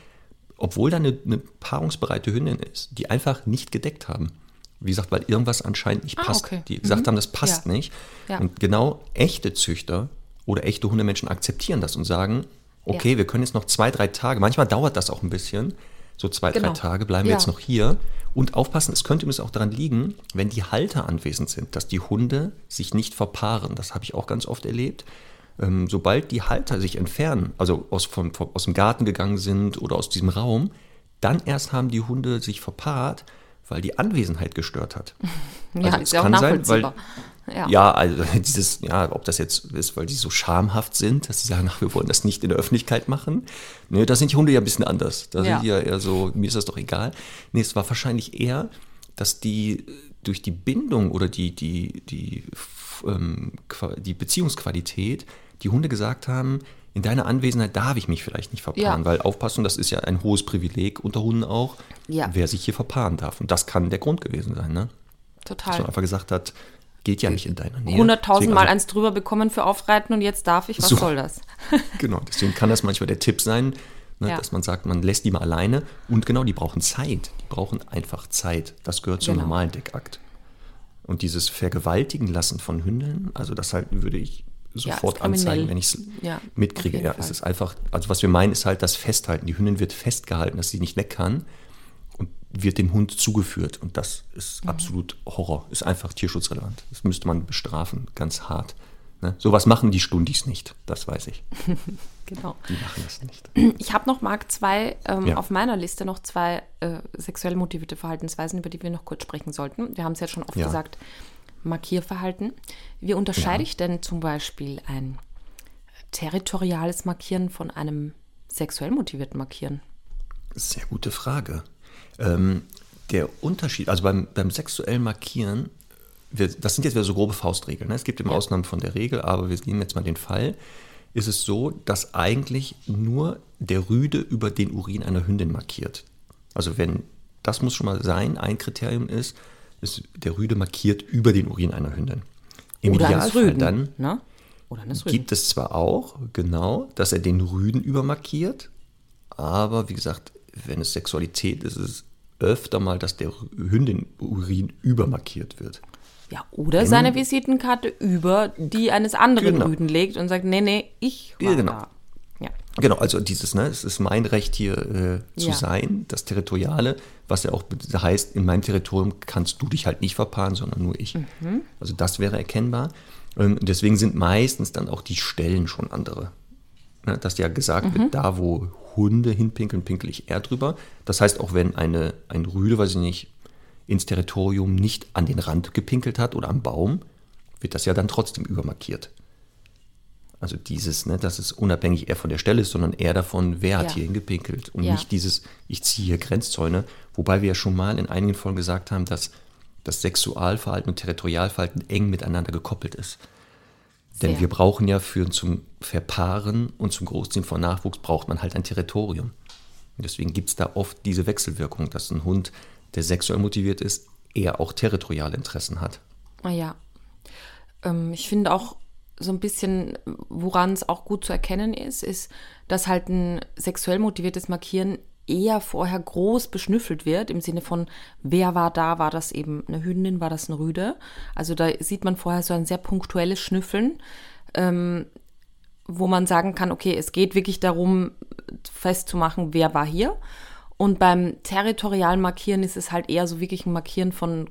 obwohl da eine, eine paarungsbereite Hündin ist, die einfach nicht gedeckt haben. Wie gesagt, weil irgendwas anscheinend nicht Ah, passt. okay. Die gesagt Mhm. haben, das passt Ja. nicht. Ja. Und genau echte Züchter oder echte Hundemenschen akzeptieren das und sagen, okay, wir können jetzt noch zwei, drei Tage, manchmal dauert das auch ein bisschen, so zwei, Genau. drei Tage bleiben wir Ja. jetzt noch hier. Und aufpassen, es könnte übrigens auch daran liegen, wenn die Halter anwesend sind, dass die Hunde sich nicht verpaaren. Das habe ich auch ganz oft erlebt. Ähm, sobald die Halter sich entfernen, also aus, vom, vom, aus dem Garten gegangen sind oder aus diesem Raum, dann erst haben die Hunde sich verpaart, weil die Anwesenheit gestört hat. Ja, Also ist es ja auch kann sein, nachvollziehbar. weil- Ja, also dieses, ja, ob das jetzt ist, weil die so schamhaft sind, dass sie sagen, ach, wir wollen das nicht in der Öffentlichkeit machen. Nee, da sind die Hunde ja ein bisschen anders. Da Ja. sind die ja eher so, mir ist das doch egal. Nee, es war wahrscheinlich eher, dass die durch die Bindung oder die, die, die, ähm, die Beziehungsqualität die Hunde gesagt haben, in deiner Anwesenheit darf ich mich vielleicht nicht verpaaren, Ja. weil aufpassen, das ist ja ein hohes Privileg unter Hunden auch, Ja. wer sich hier verpaaren darf. Und das kann der Grund gewesen sein, ne? Dass man Total. einfach gesagt hat, geht ja nicht in deiner Nähe. 100.000 Deswegen Mal also- eins drüber bekommen für Aufreiten und jetzt darf ich, was So. soll das? Genau, deswegen kann das manchmal der Tipp sein, ne, Ja. dass man sagt, man lässt die mal alleine und genau, die brauchen Zeit. Die brauchen einfach Zeit. Das gehört zum Genau. normalen Deckakt. Und dieses Vergewaltigen lassen von Hündeln, also das halt würde ich sofort kriminell. anzeigen, wenn ich es Ja, mitkriege. Ja, es ist einfach, also was wir meinen, ist halt das Festhalten. Die Hündin wird festgehalten, dass sie nicht weg kann wird dem Hund zugeführt. Und das ist Mhm. absolut Horror. Ist einfach tierschutzrelevant. Das müsste man bestrafen, ganz hart. Ne? Sowas machen die Stundis nicht, das weiß ich. Genau. Die machen das nicht. Ich habe noch, Marc, zwei, ähm, Ja. auf meiner Liste noch zwei äh, sexuell motivierte Verhaltensweisen, über die wir noch kurz sprechen sollten. Wir haben es jetzt schon oft Ja. gesagt, Markierverhalten. Wie unterscheide Ja. ich denn zum Beispiel ein territoriales Markieren von einem sexuell motivierten Markieren? Sehr gute Frage. Ähm, der Unterschied, also beim, beim sexuellen Markieren, wir, das sind jetzt wieder so grobe Faustregeln. Ne? Es gibt immer Ausnahmen von der Regel, aber wir nehmen jetzt mal den Fall. Ist es so, dass eigentlich nur der Rüde über den Urin einer Hündin markiert. Also wenn, das muss schon mal sein, ein Kriterium ist, ist der Rüde markiert über den Urin einer Hündin. Im Oder Idealfall Rüden. dann Ne? Gibt es zwar auch, genau, dass er den Rüden übermarkiert, aber wie gesagt, wenn es Sexualität ist, ist es öfter mal, dass der Hündin Urin übermarkiert wird. Ja, oder seine Visitenkarte über die eines anderen Genau. Rüden legt und sagt, nee, nee, ich war Ja, genau. da. Ja. Genau, also dieses, ne, es ist mein Recht hier äh, zu Ja. sein, das Territoriale, was ja auch heißt, in meinem Territorium kannst du dich halt nicht verpaaren, sondern nur ich. Mhm. Also das wäre erkennbar. Ähm, deswegen sind meistens dann auch die Stellen schon andere. Ne, dass ja gesagt Mhm. wird, da wo Hunde hinpinkeln, pinkel ich eher drüber. Das heißt, auch wenn eine, ein Rüde, weiß ich nicht, ins Territorium nicht an den Rand gepinkelt hat oder am Baum, wird das ja dann trotzdem übermarkiert. Also dieses, ne, dass es unabhängig eher von der Stelle ist, sondern eher davon, wer hat Ja. hier hingepinkelt und Ja. nicht dieses, ich ziehe hier Grenzzäune. Wobei wir ja schon mal in einigen Folgen gesagt haben, dass das Sexualverhalten und Territorialverhalten eng miteinander gekoppelt ist. Denn Sehr. wir brauchen ja für zum Verpaaren und zum Großziehen von Nachwuchs braucht man halt ein Territorium. Und deswegen gibt es da oft diese Wechselwirkung, dass ein Hund, der sexuell motiviert ist, eher auch territoriale Interessen hat. Ah ja. Ähm, ich finde auch so ein bisschen, woran es auch gut zu erkennen ist, ist, dass halt ein sexuell motiviertes Markieren eher vorher groß beschnüffelt wird, im Sinne von, wer war da, war das eben eine Hündin, war das ein Rüde? Also da sieht man vorher so ein sehr punktuelles Schnüffeln, ähm, wo man sagen kann, okay, es geht wirklich darum, festzumachen, wer war hier. Und beim territorialen Markieren ist es halt eher so wirklich ein Markieren von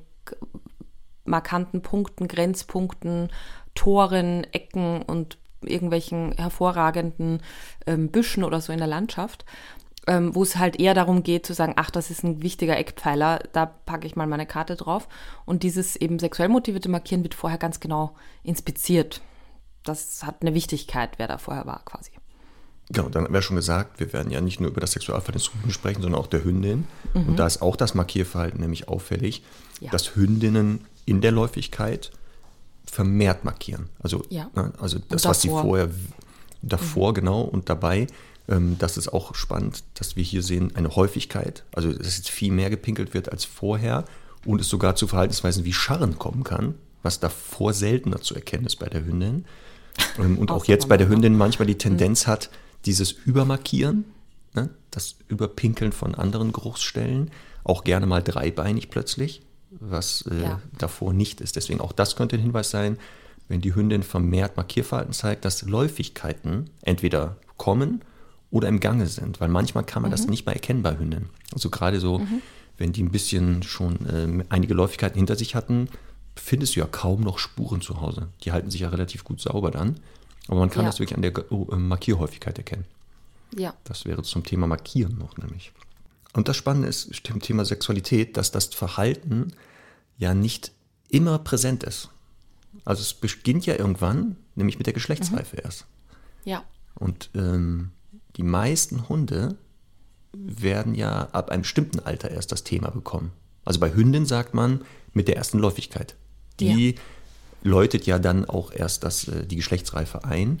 markanten Punkten, Grenzpunkten, Toren, Ecken und irgendwelchen hervorragenden ähm, Büschen oder so in der Landschaft, ähm, wo es halt eher darum geht zu sagen, ach, das ist ein wichtiger Eckpfeiler, da packe ich mal meine Karte drauf. Und dieses eben sexuell motivierte Markieren wird vorher ganz genau inspiziert. Das hat eine Wichtigkeit, wer da vorher war quasi. Genau, dann wäre schon gesagt, wir werden ja nicht nur über das Sexualverhalten des Hunden sprechen, sondern auch der Hündin. Und da ist auch das Markierverhalten nämlich auffällig, Ja. dass Hündinnen in der Läufigkeit vermehrt markieren. Also, Ja. ne, also das, was sie vorher davor genau und dabei, das ist auch spannend, dass wir hier sehen eine Häufigkeit, also dass jetzt viel mehr gepinkelt wird als vorher und es sogar zu Verhaltensweisen wie Scharren kommen kann, was davor seltener zu erkennen ist bei der Hündin. Ähm, Und auch jetzt bei der Hündin manchmal die Tendenz hat, dieses Übermarkieren, ne, das Überpinkeln von anderen Geruchsstellen, auch gerne mal dreibeinig plötzlich, was äh, Ja. davor nicht ist. Deswegen auch das könnte ein Hinweis sein, wenn die Hündin vermehrt Markierverhalten zeigt, dass Läufigkeiten entweder kommen oder im Gange sind, weil manchmal kann man das nicht mal erkennen bei Hündinnen. Also gerade so, wenn die ein bisschen schon ähm, einige Läufigkeiten hinter sich hatten, findest du ja kaum noch Spuren zu Hause. Die halten sich ja relativ gut sauber dann. Aber man kann Ja. das wirklich an der oh, äh, Markierhäufigkeit erkennen. Ja. Das wäre zum Thema Markieren noch nämlich. Und das Spannende ist im Thema Sexualität, dass das Verhalten ja nicht immer präsent ist. Also es beginnt ja irgendwann, nämlich mit der Geschlechtsreife erst. Ja. Und ähm, die meisten Hunde werden ja ab einem bestimmten Alter erst das Thema bekommen. Also bei Hündin sagt man mit der ersten Läufigkeit. Die läutet ja dann auch erst das, äh, die Geschlechtsreife ein.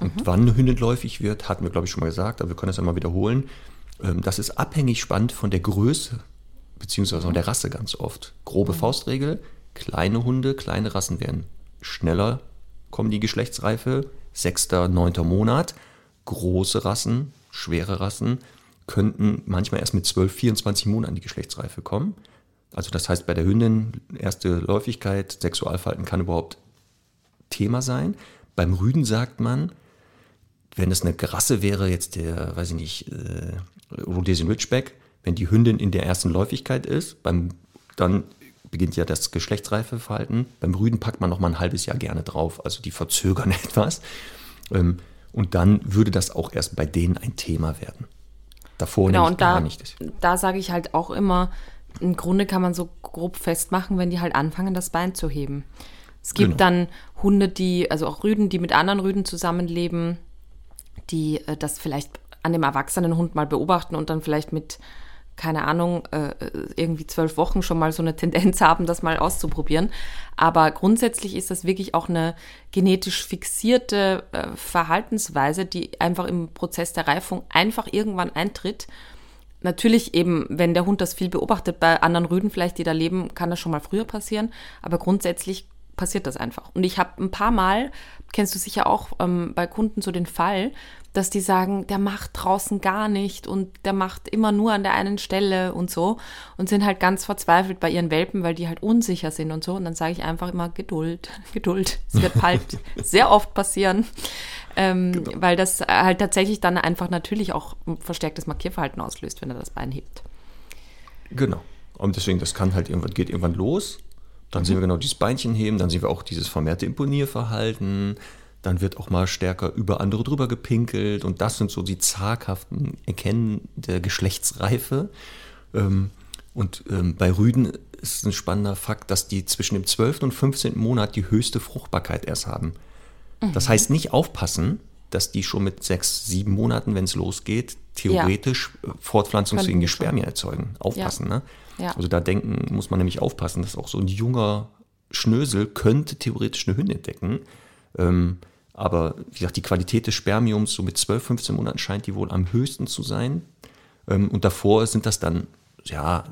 Und wann eine Hündin läufig wird, hatten wir, glaube ich, schon mal gesagt, aber wir können das ja mal wiederholen. Ähm, das ist abhängig spannend von der Größe, beziehungsweise von der Rasse ganz oft. Grobe Faustregel, kleine Hunde, kleine Rassen werden schneller, kommen die Geschlechtsreife, sechster, neunter Monat. Große Rassen, schwere Rassen, könnten manchmal erst mit 12, 24 Monaten die Geschlechtsreife kommen. Also das heißt, bei der Hündin erste Läufigkeit, Sexualverhalten kann überhaupt Thema sein. Beim Rüden sagt man, wenn es eine Rasse wäre, jetzt der, weiß ich nicht, äh, Rhodesian Ridgeback, wenn die Hündin in der ersten Läufigkeit ist, beim, dann beginnt ja das Geschlechtsreifeverhalten. Beim Rüden packt man noch mal ein halbes Jahr gerne drauf, also die verzögern etwas. Ähm, und dann würde das auch erst bei denen ein Thema werden. Davor Genau, nämlich und da, gar nicht. da sage ich halt auch immer, im Grunde kann man so grob festmachen, wenn die halt anfangen, das Bein zu heben. Es gibt Genau. dann Hunde, die, also auch Rüden, die mit anderen Rüden zusammenleben, die äh, das vielleicht an dem erwachsenen Hund mal beobachten und dann vielleicht mit, keine Ahnung, äh, irgendwie zwölf Wochen schon mal so eine Tendenz haben, das mal auszuprobieren. Aber grundsätzlich ist das wirklich auch eine genetisch fixierte äh, Verhaltensweise, die einfach im Prozess der Reifung einfach irgendwann eintritt. Natürlich eben, wenn der Hund das viel beobachtet, bei anderen Rüden vielleicht, die da leben, kann das schon mal früher passieren. Aber grundsätzlich passiert das einfach. Und ich habe ein paar Mal, kennst du sicher auch ähm, bei Kunden so den Fall, dass die sagen, der macht draußen gar nicht und der macht immer nur an der einen Stelle und so und sind halt ganz verzweifelt bei ihren Welpen, weil die halt unsicher sind und so. Und dann sage ich einfach immer Geduld, Geduld. Es wird halt sehr oft passieren. Ähm, genau. Weil das halt tatsächlich dann einfach natürlich auch verstärktes Markierverhalten auslöst, wenn er das Bein hebt. Genau. Und deswegen, das kann halt irgendwann, geht irgendwann los. Dann mhm. sehen wir genau dieses Beinchen heben, dann sehen wir auch dieses vermehrte Imponierverhalten. Dann wird auch mal stärker über andere drüber gepinkelt. Und das sind so die zaghaften Erkennen der Geschlechtsreife. Ähm, und ähm, bei Rüden ist ein spannender Fakt, dass die zwischen dem 12. und 15. Monat die höchste Fruchtbarkeit erst haben. Mhm. Das heißt nicht aufpassen, dass die schon mit sechs, sieben Monaten, wenn es losgeht, theoretisch ja. Äh, fortpflanzungsfähige Spermien erzeugen. Aufpassen, ja. ne? Ja. Also da denken muss man nämlich aufpassen, dass auch so ein junger Schnösel könnte theoretisch eine Hündin decken. Ähm, aber wie gesagt, die Qualität des Spermiums so mit 12, 15 Monaten scheint die wohl am höchsten zu sein. Ähm, und davor sind das dann, ja,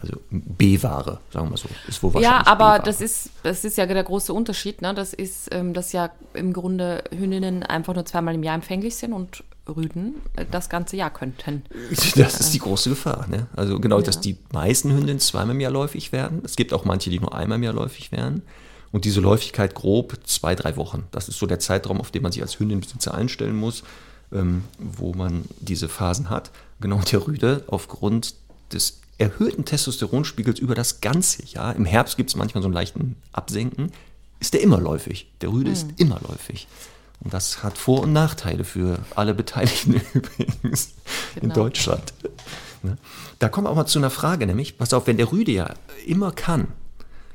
also B-Ware, sagen wir mal so. Ist wohl ja, aber das ist, das ist ja der große Unterschied. Ne? Das ist, ähm, dass ja im Grunde Hündinnen einfach nur zweimal im Jahr empfänglich sind und Rüden äh, das ganze Jahr könnten. Das ist die große Gefahr. Ne? Also genau, ja. dass die meisten Hündinnen zweimal im Jahr läufig werden. Es gibt auch manche, die nur einmal im Jahr läufig werden. Und diese Läufigkeit grob zwei, drei Wochen. Das ist so der Zeitraum, auf den man sich als Hündinbesitzer einstellen muss, ähm, wo man diese Phasen hat. Genau, der Rüde aufgrund des erhöhten Testosteronspiegels über das ganze Jahr, im Herbst gibt es manchmal so einen leichten Absenken, ist der immer läufig. Der Rüde mhm. ist immer läufig. Und das hat Vor- und Nachteile für alle Beteiligten übrigens genau. in Deutschland. Ne? Da kommen wir auch mal zu einer Frage, nämlich, pass auf, wenn der Rüde ja immer kann,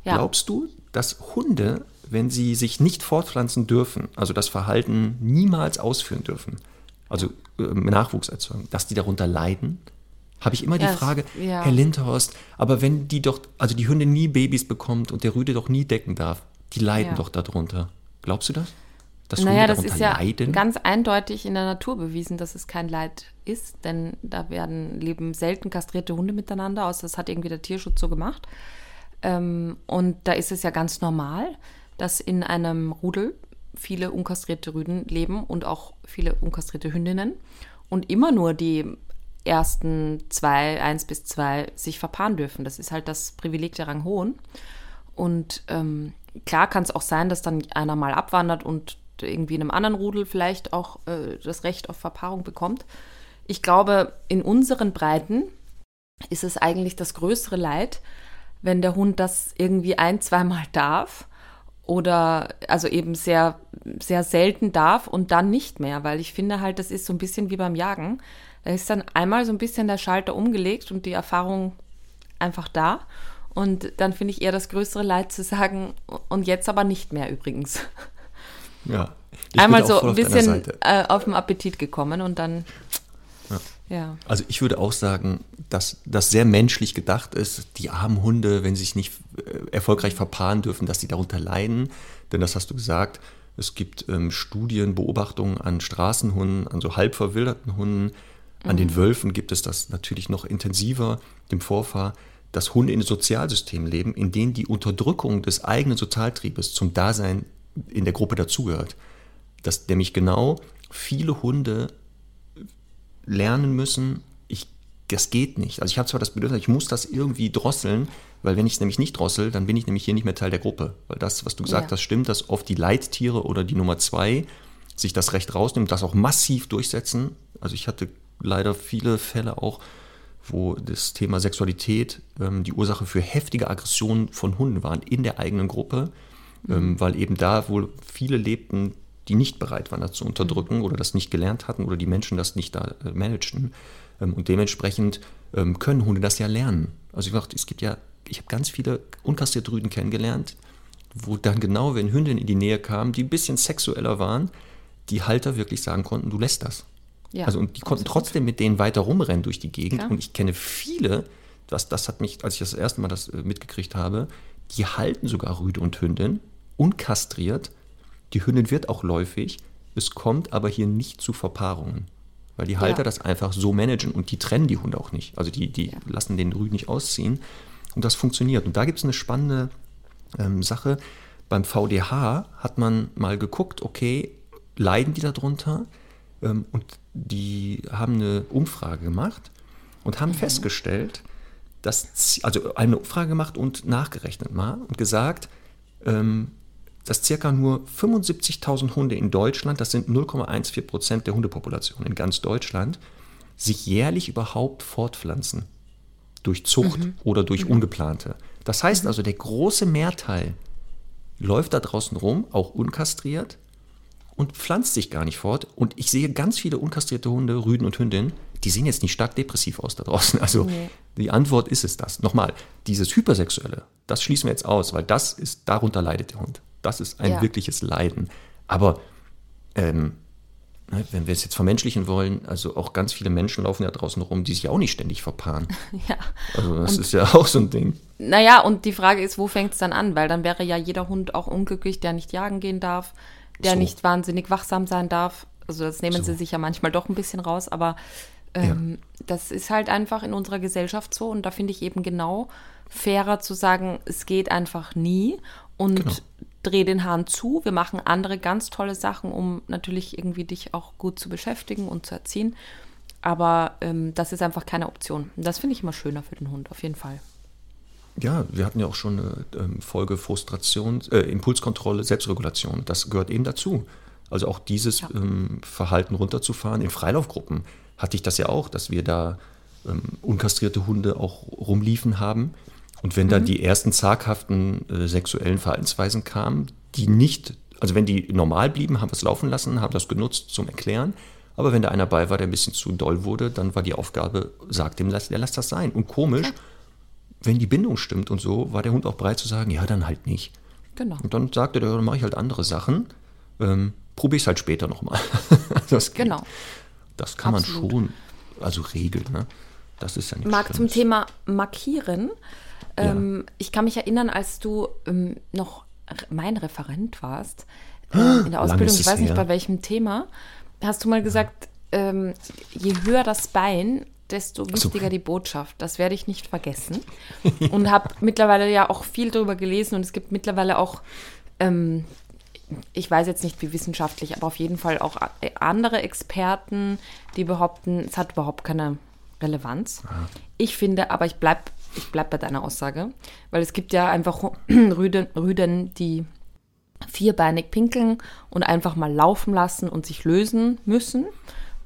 ja. glaubst du, dass Hunde, wenn sie sich nicht fortpflanzen dürfen, also das Verhalten niemals ausführen dürfen, also äh, Nachwuchs erzeugen, dass die darunter leiden? Habe ich immer die Frage, ja. Herr Lindhorst, aber wenn die doch, also die Hündin nie Babys bekommt und der Rüde doch nie decken darf, die leiden ja. doch darunter. Glaubst du das? Dass naja, das ist ja leiden? ganz eindeutig in der Natur bewiesen, dass es kein Leid ist, denn da werden leben selten kastrierte Hunde miteinander, außer das hat irgendwie der Tierschutz so gemacht. Ähm, und da ist es ja ganz normal, dass in einem Rudel viele unkastrierte Rüden leben und auch viele unkastrierte Hündinnen und immer nur die ersten zwei, eins bis zwei, sich verpaaren dürfen. Das ist halt das Privileg der Ranghohen. Und ähm, klar kann es auch sein, dass dann einer mal abwandert und irgendwie in einem anderen Rudel vielleicht auch äh, das Recht auf Verpaarung bekommt. Ich glaube, in unseren Breiten ist es eigentlich das größere Leid, wenn der Hund das irgendwie ein, zweimal darf oder also eben sehr, sehr selten darf und dann nicht mehr, weil ich finde halt, das ist so ein bisschen wie beim Jagen. Da ist dann einmal so ein bisschen der Schalter umgelegt und die Erfahrung einfach da. Und dann finde ich eher das größere Leid zu sagen, und jetzt aber nicht mehr übrigens. Ja. Einmal so ein bisschen äh, auf den Appetit gekommen und dann. Ja. ja. Also ich würde auch sagen, dass das sehr menschlich gedacht ist, die armen Hunde, wenn sie sich nicht äh, erfolgreich verpaaren dürfen, dass sie darunter leiden. Denn das hast du gesagt, es gibt ähm, Studien, Beobachtungen an Straßenhunden, an so halb verwilderten Hunden, an den mhm. Wölfen gibt es das natürlich noch intensiver, dem Vorfahr, dass Hunde in Sozialsystemen leben, in denen die Unterdrückung des eigenen Sozialtriebes zum Dasein in der Gruppe dazugehört. Dass nämlich genau viele Hunde lernen müssen, ich, das geht nicht. Also ich habe zwar das Bedürfnis, ich muss das irgendwie drosseln, weil wenn ich es nämlich nicht drossel, dann bin ich nämlich hier nicht mehr Teil der Gruppe. Weil das, was du gesagt ja. hast, stimmt, dass oft die Leittiere oder die Nummer zwei sich das Recht rausnehmen, das auch massiv durchsetzen. Also ich hatte leider viele Fälle auch, wo das Thema Sexualität ähm, die Ursache für heftige Aggressionen von Hunden waren in der eigenen Gruppe. Ähm, weil eben da wohl viele lebten, die nicht bereit waren, das zu unterdrücken mhm. oder das nicht gelernt hatten oder die Menschen das nicht da äh, managten. Ähm, und dementsprechend ähm, können Hunde das ja lernen. Also ich dachte, es gibt ja, ich habe ganz viele unkastrierte Rüden kennengelernt, wo dann genau, wenn Hündinnen in die Nähe kamen, die ein bisschen sexueller waren, die Halter wirklich sagen konnten, du lässt das. Ja, also und die konnten absolut. trotzdem mit denen weiter rumrennen durch die Gegend. Klar. Und ich kenne viele, das, das hat mich, als ich das erste Mal das äh, mitgekriegt habe, die halten sogar Rüde und Hündin unkastriert. Die Hündin wird auch läufig. Es kommt aber hier nicht zu Verpaarungen. Weil die Halter ja. das einfach so managen und die trennen die Hunde auch nicht. Also die, die ja. lassen den Rüden nicht ausziehen. Und das funktioniert. Und da gibt es eine spannende ähm, Sache. Beim VDH hat man mal geguckt, okay, leiden die darunter? Ähm, und die haben eine Umfrage gemacht und haben mhm. festgestellt, dass, also eine Umfrage gemacht und nachgerechnet mal und gesagt, ähm, dass circa nur 75.000 Hunde in Deutschland, das sind 0,14 Prozent der Hundepopulation in ganz Deutschland, sich jährlich überhaupt fortpflanzen. Durch Zucht mhm. oder durch ungeplante. Das heißt also, der große Mehrteil läuft da draußen rum, auch unkastriert, und pflanzt sich gar nicht fort. Und ich sehe ganz viele unkastrierte Hunde, Rüden und Hündinnen, die sehen jetzt nicht stark depressiv aus da draußen. Also nee. die Antwort ist es das. Nochmal, dieses Hypersexuelle, das schließen wir jetzt aus, weil das ist, darunter leidet der Hund. Das ist ein ja. wirkliches Leiden. Aber ähm, ne, wenn wir es jetzt vermenschlichen wollen, also auch ganz viele Menschen laufen ja draußen rum, die sich auch nicht ständig verpaaren. Ja. Also das und, ist ja auch so ein Ding. Naja, und die Frage ist, wo fängt es dann an? Weil dann wäre ja jeder Hund auch unglücklich, der nicht jagen gehen darf, der so. nicht wahnsinnig wachsam sein darf. Also das nehmen so. sie sich ja manchmal doch ein bisschen raus, aber ähm, ja. das ist halt einfach in unserer Gesellschaft so und da finde ich eben genau fairer zu sagen, es geht einfach nie und genau. Dreh den Hahn zu. Wir machen andere ganz tolle Sachen, um natürlich irgendwie dich auch gut zu beschäftigen und zu erziehen. Aber ähm, das ist einfach keine Option. Das finde ich immer schöner für den Hund, auf jeden Fall. Ja, wir hatten ja auch schon eine ähm, Folge Frustration, äh, Impulskontrolle, Selbstregulation. Das gehört eben dazu. Also auch dieses ja. ähm, Verhalten runterzufahren. In Freilaufgruppen hatte ich das ja auch, dass wir da ähm, unkastrierte Hunde auch rumliefen haben. Und wenn mhm. dann die ersten zaghaften äh, sexuellen Verhaltensweisen kamen, die nicht, also wenn die normal blieben, haben wir es laufen lassen, haben das genutzt zum Erklären. Aber wenn da einer bei war, der ein bisschen zu doll wurde, dann war die Aufgabe, sagt dem, der lässt das sein. Und komisch, ja wenn die Bindung stimmt und so, war der Hund auch bereit zu sagen, ja, dann halt nicht. Genau. Und dann sagte der, dann mache ich halt andere Sachen. Ähm, Probiere ich es halt später nochmal. das genau. Das kann Absolut. man schon, also regeln. Ne? Das ist ja nicht Marc, zum Thema Markieren. Ähm, ja. Ich kann mich erinnern, als du ähm, noch mein Referent warst, äh, in der Ausbildung, ich weiß nicht bei welchem Thema, hast du mal gesagt, ähm, je höher das Bein, desto wichtiger so. die Botschaft. Das werde ich nicht vergessen. Und habe mittlerweile ja auch viel darüber gelesen und es gibt mittlerweile auch, ähm, ich weiß jetzt nicht wie wissenschaftlich, aber auf jeden Fall auch andere Experten, die behaupten, es hat überhaupt keine Relevanz. Aha. Ich finde, aber ich bleibe ich bleib bei deiner Aussage, weil es gibt ja einfach Rüden, Rüden, die vierbeinig pinkeln und einfach mal laufen lassen und sich lösen müssen.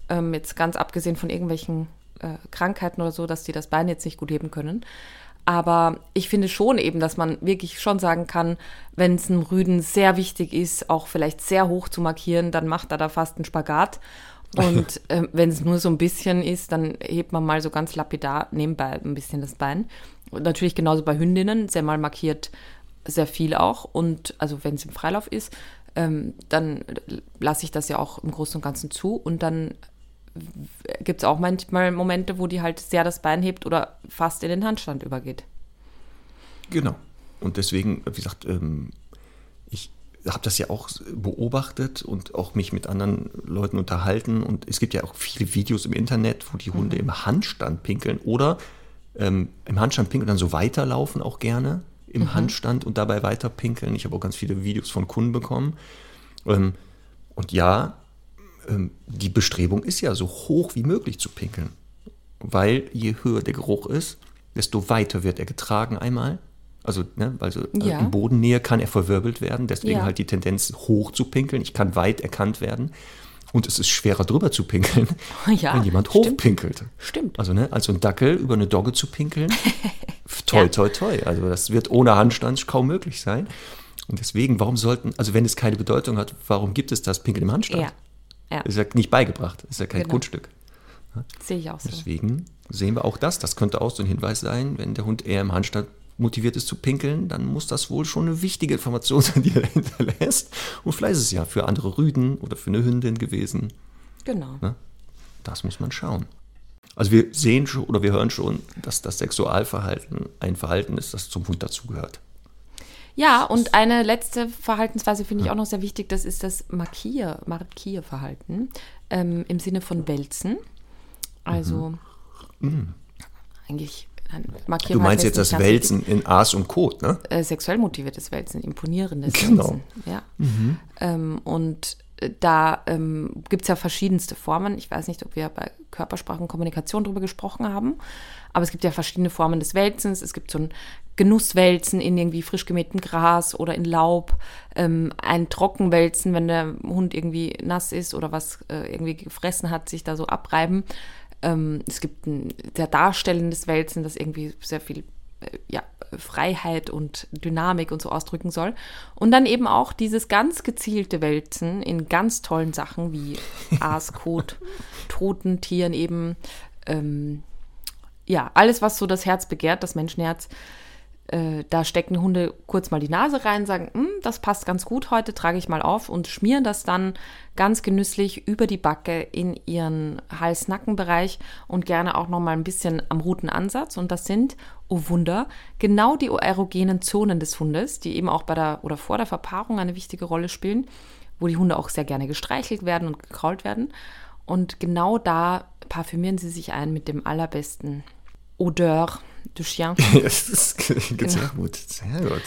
Ähm, jetzt ganz abgesehen von irgendwelchen äh, Krankheiten oder so, dass die das Bein jetzt nicht gut heben können. Aber ich finde schon eben, dass man wirklich schon sagen kann, wenn es einem Rüden sehr wichtig ist, auch vielleicht sehr hoch zu markieren, dann macht er da fast einen Spagat. Und äh, wenn es nur so ein bisschen ist, dann hebt man mal so ganz lapidar nebenbei ein bisschen das Bein. Und natürlich genauso bei Hündinnen, sehr mal markiert sehr viel auch. Und also wenn es im Freilauf ist, ähm, dann lasse ich das ja auch im Großen und Ganzen zu. Und dann gibt es auch manchmal Momente, wo die halt sehr das Bein hebt oder fast in den Handstand übergeht. Genau. Und deswegen, wie gesagt, ähm, ich habe das ja auch beobachtet und auch mich mit anderen Leuten unterhalten. Und es gibt ja auch viele Videos im Internet, wo die Hunde mhm. im Handstand pinkeln oder ähm, im Handstand pinkeln und dann so weiterlaufen auch gerne im mhm. Handstand und dabei weiter pinkeln. Ich habe auch ganz viele Videos von Kunden bekommen. Ähm, und ja, ähm, die Bestrebung ist ja so hoch wie möglich zu pinkeln. Weil je höher der Geruch ist, desto weiter wird er getragen einmal. Also, ne, also ja. in Bodennähe kann er verwirbelt werden, deswegen ja. halt die Tendenz hoch zu pinkeln. Ich kann weit erkannt werden. Und es ist schwerer drüber zu pinkeln, ja, wenn jemand stimmt. hochpinkelt. Stimmt. Also, ne, also ein Dackel über eine Dogge zu pinkeln, toi, toi, toi. Also das wird ohne Handstand kaum möglich sein. Und deswegen, warum sollten, also wenn es keine Bedeutung hat, warum gibt es das Pinkeln im Handstand? Ja. Ja. Ist ja nicht beigebracht, ist ja kein genau. Grundstück. Sehe ich auch so. Deswegen sehen wir auch das. Das könnte auch so ein Hinweis sein, wenn der Hund eher im Handstand motiviert ist zu pinkeln, dann muss das wohl schon eine wichtige Information sein, die er hinterlässt. Und vielleicht ist es ja für andere Rüden oder für eine Hündin gewesen. Genau. Ne? Das muss man schauen. Also wir sehen schon oder wir hören schon, dass das Sexualverhalten ein Verhalten ist, das zum Hund dazugehört. Ja, und eine letzte Verhaltensweise finde ich auch noch sehr wichtig, das ist das Markier, Markierverhalten ähm, im Sinne von Wälzen. Also mhm. eigentlich Markieren. Du meinst jetzt das Wälzen in Aas und Kot, ne? Äh, sexuell motiviertes Wälzen, imponierendes genau. Wälzen. Ja. Mhm. Ähm, und äh, da ähm, gibt es ja verschiedenste Formen. Ich weiß nicht, ob wir bei Körpersprache und Kommunikation darüber gesprochen haben, aber es gibt ja verschiedene Formen des Wälzens. Es gibt so ein Genusswälzen in irgendwie frisch gemähtem Gras oder in Laub, ähm, ein Trockenwälzen, wenn der Hund irgendwie nass ist oder was äh, irgendwie gefressen hat, sich da so abreiben. Ähm, es gibt ein sehr darstellendes Wälzen, das irgendwie sehr viel äh, ja, Freiheit und Dynamik und so ausdrücken soll. Und dann eben auch dieses ganz gezielte Wälzen in ganz tollen Sachen wie Aas, Kot, toten Tieren eben. Ähm, ja, alles, was so das Herz begehrt, das Menschenherz. Äh, da stecken Hunde kurz mal die Nase rein, sagen, hm, das passt ganz gut heute, trage ich mal auf und schmieren das dann ganz genüsslich über die Backe in ihren Hals-Nacken-Bereich und gerne auch noch mal ein bisschen am Rutenansatz. Und das sind, oh Wunder, genau die erogenen Zonen des Hundes, die eben auch bei der oder vor der Verpaarung eine wichtige Rolle spielen, wo die Hunde auch sehr gerne gestreichelt werden und gekrault werden. Und genau da parfümieren sie sich ein mit dem allerbesten Odeur du Chien. das ist genau. sehr gut, sehr gut.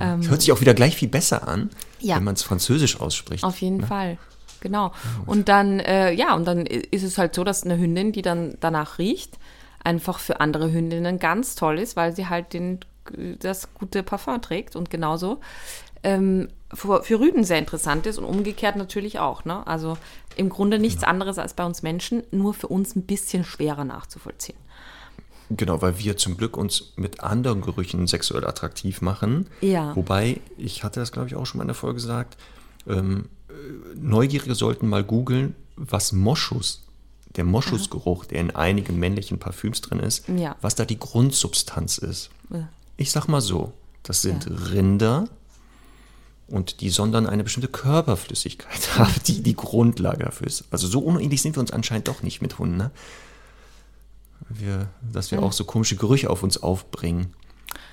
Ja. Ähm, hört sich auch wieder gleich viel besser an, ja. wenn man es französisch ausspricht. Auf jeden ne? Fall. Genau. Und dann, äh, ja, und dann ist es halt so, dass eine Hündin, die dann danach riecht, einfach für andere Hündinnen ganz toll ist, weil sie halt den, das gute Parfum trägt und genauso ähm, für, für Rüden sehr interessant ist und umgekehrt natürlich auch. Ne? Also im Grunde nichts genau. anderes als bei uns Menschen, nur für uns ein bisschen schwerer nachzuvollziehen. Genau, weil wir zum Glück uns mit anderen Gerüchen sexuell attraktiv machen. Ja. Wobei, ich hatte das, glaube ich, auch schon mal in der Folge gesagt, ähm, äh, Neugierige sollten mal googeln, was Moschus, der Moschusgeruch, der in einigen männlichen Parfüms drin ist, ja. was da die Grundsubstanz ist. Ja. Ich sag mal so, das sind ja. Rinder und die sondern eine bestimmte Körperflüssigkeit haben, die die Grundlage dafür ist. Also so unähnlich sind wir uns anscheinend doch nicht mit Hunden. Ne? Wir, dass wir auch so komische Gerüche auf uns aufbringen.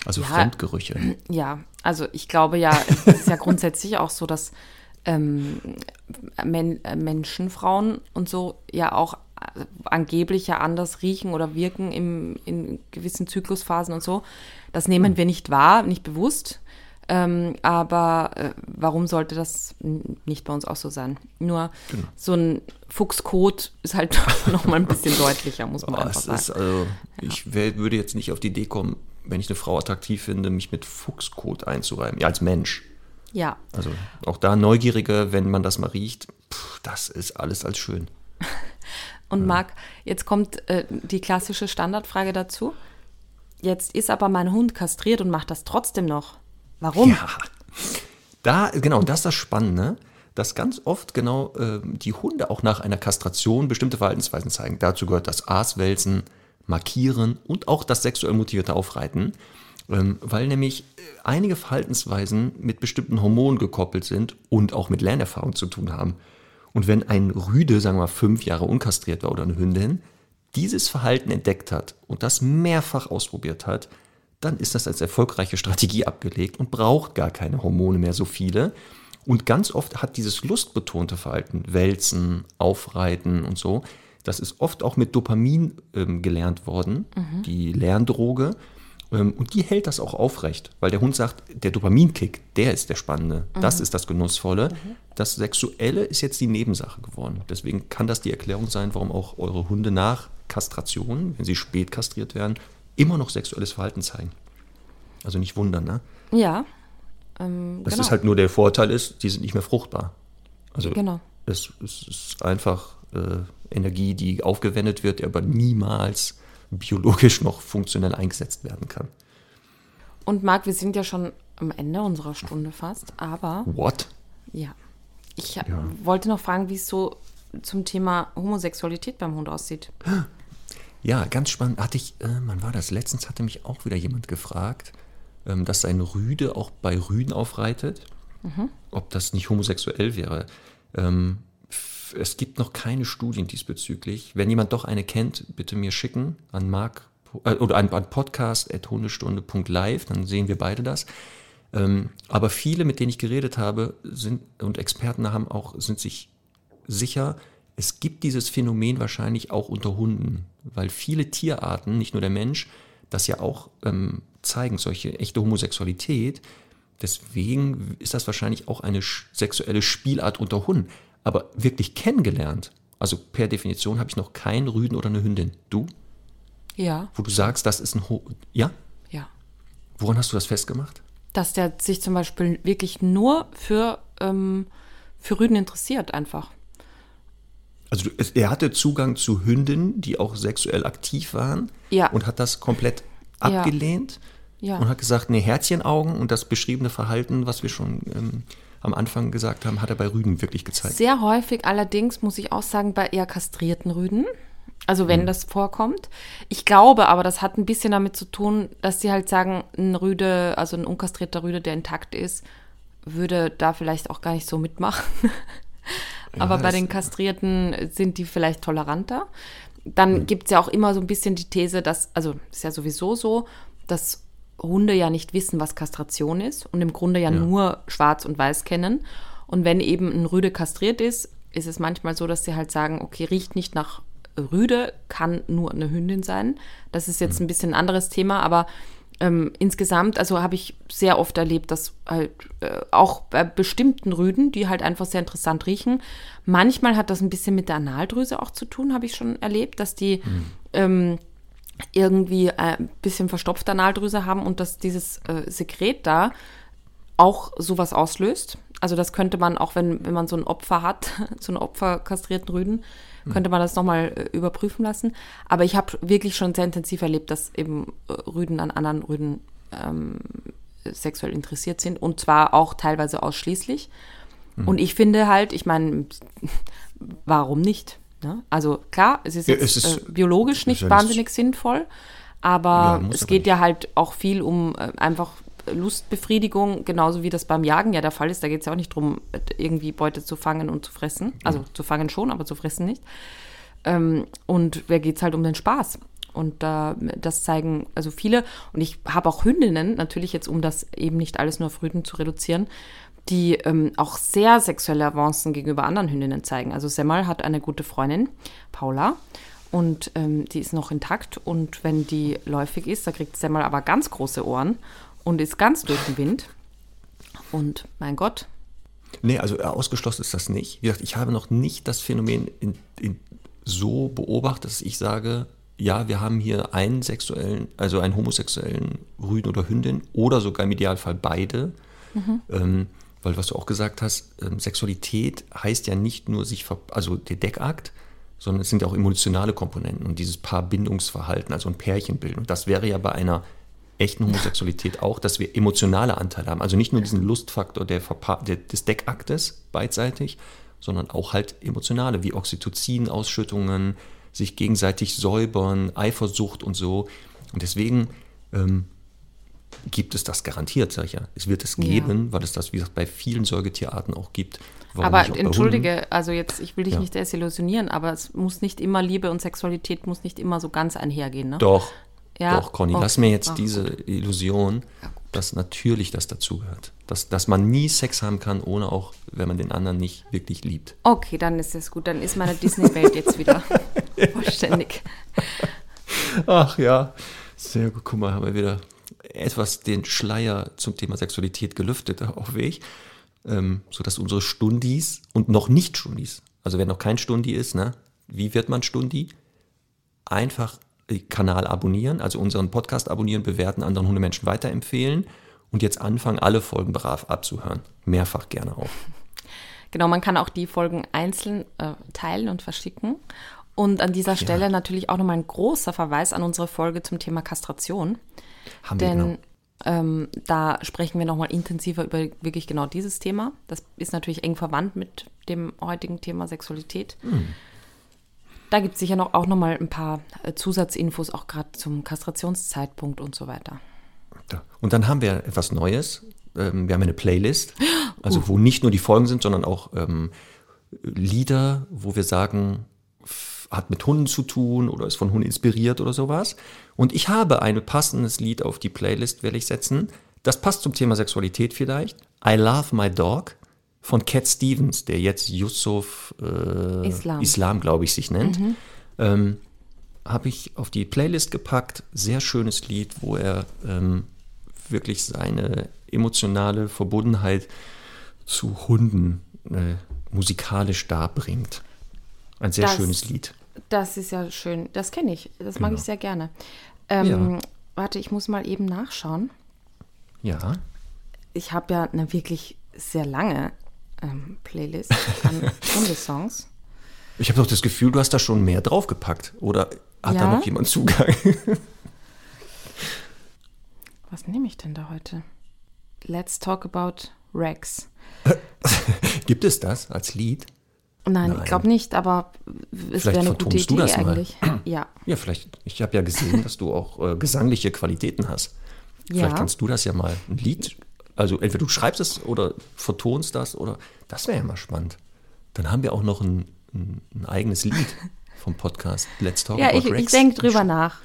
Also ja, Fremdgerüche. Ja, also ich glaube ja, es ist ja grundsätzlich auch so, dass ähm, Men äh, Menschen, Frauen und so ja auch äh, angeblich ja anders riechen oder wirken im, in gewissen Zyklusphasen und so. Das nehmen hm. wir nicht wahr, nicht bewusst. Ähm, aber äh, warum sollte das nicht bei uns auch so sein? Nur genau. so ein Fuchskot ist halt noch mal ein bisschen deutlicher, muss man oh, einfach sagen. Ist, also, ja. Ich wär, würde jetzt nicht auf die Idee kommen, wenn ich eine Frau attraktiv finde, mich mit Fuchskot einzureiben. Ja, als Mensch. Ja. Also auch da Neugierige, wenn man das mal riecht, pff, das ist alles als schön. Und ja. Marc, jetzt kommt äh, die klassische Standardfrage dazu. Jetzt ist aber mein Hund kastriert und macht das trotzdem noch. Warum? Ja, da, genau, das ist das Spannende, dass ganz oft genau äh, die Hunde auch nach einer Kastration bestimmte Verhaltensweisen zeigen. Dazu gehört das Aaswälzen, Markieren und auch das sexuell motivierte Aufreiten, ähm, weil nämlich äh, einige Verhaltensweisen mit bestimmten Hormonen gekoppelt sind und auch mit Lernerfahrung zu tun haben. Und wenn ein Rüde, sagen wir mal, fünf Jahre unkastriert war oder eine Hündin, dieses Verhalten entdeckt hat und das mehrfach ausprobiert hat, dann ist das als erfolgreiche Strategie abgelegt und braucht gar keine Hormone mehr so viele. Und ganz oft hat dieses lustbetonte Verhalten, Wälzen, Aufreiten und so, das ist oft auch mit Dopamin ähm, gelernt worden, mhm. die Lerndroge. Ähm, und die hält das auch aufrecht, weil der Hund sagt, der Dopaminkick, der ist der Spannende, mhm. das ist das Genussvolle. Mhm. Das Sexuelle ist jetzt die Nebensache geworden. Deswegen kann das die Erklärung sein, warum auch eure Hunde nach Kastration, wenn sie spät kastriert werden, immer noch sexuelles Verhalten zeigen. Also nicht wundern, ne? Ja. Ähm, das genau. ist halt nur der Vorteil ist, die sind nicht mehr fruchtbar. Also genau. es, es ist einfach äh, Energie, die aufgewendet wird, die aber niemals biologisch noch funktionell eingesetzt werden kann. Und Marc, wir sind ja schon am Ende unserer Stunde fast, aber. What? Ja. Ich ja. wollte noch fragen, wie es so zum Thema Homosexualität beim Hund aussieht. Ja, ganz spannend. Hatte ich, äh, wann war das? Letztens hatte mich auch wieder jemand gefragt, ähm, dass ein Rüde auch bei Rüden aufreitet. Mhm. Ob das nicht homosexuell wäre. Ähm, es gibt noch keine Studien diesbezüglich. Wenn jemand doch eine kennt, bitte mir schicken an Mark äh, oder an, an podcast.hundestunde.live, dann sehen wir beide das. Ähm, aber viele, mit denen ich geredet habe, sind und Experten haben auch, sind sich sicher, es gibt dieses Phänomen wahrscheinlich auch unter Hunden, weil viele Tierarten, nicht nur der Mensch, das ja auch ähm, zeigen, solche echte Homosexualität, Deswegen ist das wahrscheinlich auch eine sexuelle Spielart unter Hunden. Aber wirklich kennengelernt, also per Definition habe ich noch keinen Rüden oder eine Hündin. Du? Ja, Wo du sagst, das ist ein Ho Ja? ja. Woran hast du das festgemacht? Dass der sich zum Beispiel wirklich nur für, ähm, für Rüden interessiert, einfach. Also er hatte Zugang zu Hündinnen, die auch sexuell aktiv waren Ja. und hat das komplett Ja. abgelehnt Ja. und hat gesagt, nee, Herzchenaugen und das beschriebene Verhalten, was wir schon ähm, am Anfang gesagt haben, hat er bei Rüden wirklich gezeigt. Sehr häufig allerdings, muss ich auch sagen, bei eher kastrierten Rüden. Also wenn das vorkommt. Ich glaube aber, das hat ein bisschen damit zu tun, dass sie halt sagen, ein Rüde, also ein unkastrierter Rüde, der intakt ist, würde da vielleicht auch gar nicht so mitmachen. aber bei den Kastrierten sind die vielleicht toleranter. Dann gibt es ja auch immer so ein bisschen die These, dass, also ist ja sowieso so, dass Hunde ja nicht wissen, was Kastration ist und im Grunde ja, nur schwarz und weiß kennen. Und wenn eben ein Rüde kastriert ist, ist es manchmal so, dass sie halt sagen, okay, riecht nicht nach Rüde, kann nur eine Hündin sein. Das ist jetzt ein bisschen ein anderes Thema, aber ähm, insgesamt, also habe ich sehr oft erlebt, dass halt äh, auch bei bestimmten Rüden, die halt einfach sehr interessant riechen, manchmal hat das ein bisschen mit der Analdrüse auch zu tun, habe ich schon erlebt, dass die ähm, irgendwie äh, ein bisschen verstopfte Analdrüse haben und dass dieses äh, Sekret da auch sowas auslöst. Also das könnte man auch, wenn, wenn man so ein Opfer hat, so einen opferkastrierten Rüden, könnte man das nochmal äh, überprüfen lassen. Aber ich habe wirklich schon sehr intensiv erlebt, dass eben äh, Rüden an anderen Rüden ähm, sexuell interessiert sind und zwar auch teilweise ausschließlich. Und ich finde halt, ich meine, warum nicht? Ne? Also klar, es ist Ja, jetzt es ist- äh, biologisch nicht wahnsinnig sinnvoll, aber Ja, es geht nicht. ja halt auch viel um äh, einfach Lustbefriedigung, genauso wie das beim Jagen ja der Fall ist. Da geht es ja auch nicht darum, irgendwie Beute zu fangen und zu fressen. Also zu fangen schon, aber zu fressen nicht. Ähm, und wer geht es halt um den Spaß? Und da das zeigen also viele. Und ich habe auch Hündinnen, natürlich jetzt, um das eben nicht alles nur auf Rüden zu reduzieren, die ähm, auch sehr sexuelle Avancen gegenüber anderen Hündinnen zeigen. Also Semmel hat eine gute Freundin, Paula, und ähm, die ist noch intakt. Und wenn die läufig ist, da kriegt Semmel aber ganz große Ohren und ist ganz durch den Wind. Und mein Gott, Nee, also äh, ausgeschlossen ist das nicht. Wie gesagt, ich habe noch nicht das Phänomen in, in so beobachtet, dass ich sage, ja, wir haben hier einen sexuellen, also einen homosexuellen Rüden oder Hündin oder sogar im Idealfall beide. Ähm, weil was du auch gesagt hast, ähm, Sexualität heißt ja nicht nur sich, ver also der Deckakt, sondern es sind ja auch emotionale Komponenten und dieses Paarbindungsverhalten, also ein Pärchen bilden. Und das wäre ja bei einer echten Homosexualität auch, dass wir emotionale Anteile haben. Also nicht nur diesen Lustfaktor der Verpa der, des Deckaktes beidseitig, sondern auch halt emotionale, wie Oxytocin-Ausschüttungen, sich gegenseitig säubern, Eifersucht und so. Und deswegen ähm, gibt es das garantiert, sag ich ja. Es wird es Ja. geben, weil es das, wie gesagt, bei vielen Säugetierarten auch gibt. Warum aber entschuldige, also jetzt, ich will dich Ja. nicht desillusionieren, aber es muss nicht immer Liebe und Sexualität muss nicht immer so ganz einhergehen, ne? Doch, Ja, doch, Conny, okay. lass mir jetzt Ach, diese Illusion, dass natürlich das dazugehört. Dass, dass man nie Sex haben kann, ohne auch, wenn man den anderen nicht wirklich liebt. Okay, dann ist es gut. Dann ist meine Disney-Welt jetzt wieder vollständig. Ach ja, sehr gut. Guck mal, haben wir wieder etwas den Schleier zum Thema Sexualität gelüftet, auf Weg. Ähm, sodass unsere Stundis und noch nicht Stundis, also wer noch kein Stundi ist, ne, wie wird man Stundi? Einfach Kanal abonnieren, also unseren Podcast abonnieren, bewerten, anderen Hundemenschen weiterempfehlen und jetzt anfangen, alle Folgen brav abzuhören. Mehrfach gerne auch. Genau, man kann auch die Folgen einzeln äh, teilen und verschicken. Und an dieser Stelle natürlich auch nochmal ein großer Verweis an unsere Folge zum Thema Kastration. Haben wir Denn genau. ähm, da sprechen wir nochmal intensiver über wirklich genau dieses Thema. Das ist natürlich eng verwandt mit dem heutigen Thema Sexualität. Hm. Da gibt es sicher noch, auch nochmal ein paar äh, Zusatzinfos, auch gerade zum Kastrationszeitpunkt und so weiter. Und dann haben wir etwas Neues. Ähm, wir haben eine Playlist, also wo nicht nur die Folgen sind, sondern auch ähm, Lieder, wo wir sagen, hat mit Hunden zu tun oder ist von Hunden inspiriert oder sowas. Und ich habe ein passendes Lied auf die Playlist, werde ich setzen. Das passt zum Thema Sexualität vielleicht. I Love My Dog von Cat Stevens, der jetzt Yusuf äh, Islam. Islam glaube ich, sich nennt. Ähm, habe ich auf die Playlist gepackt. Sehr schönes Lied, wo er ähm, wirklich seine emotionale Verbundenheit zu Hunden äh, musikalisch darbringt. Ein sehr Das- schönes Lied. Das ist ja schön. Das kenne ich. Das mag Genau. ich sehr gerne. Ähm, Ja. Warte, ich muss mal eben nachschauen. Ja. Ich habe ja eine wirklich sehr lange ähm, Playlist an Hundesongs. Ich habe doch das Gefühl, du hast da schon mehr draufgepackt. Oder hat da Ja. noch jemand Zugang? Was nehme ich denn da heute? Let's talk about Rex. Gibt es das als Lied? Nein, Nein. ich glaube nicht, aber es wäre eine gute vertonst du Idee das mal. eigentlich. Ja. Ja, vielleicht. Ich habe ja gesehen, dass du auch äh, gesangliche Qualitäten hast. Vielleicht Ja. kannst du das ja mal ein Lied. Also entweder du schreibst es oder vertonst das oder das wäre ja mal spannend. Dann haben wir auch noch ein, ein, ein eigenes Lied vom Podcast Let's Talk Ja, About ich, ich Rex. denke drüber nach.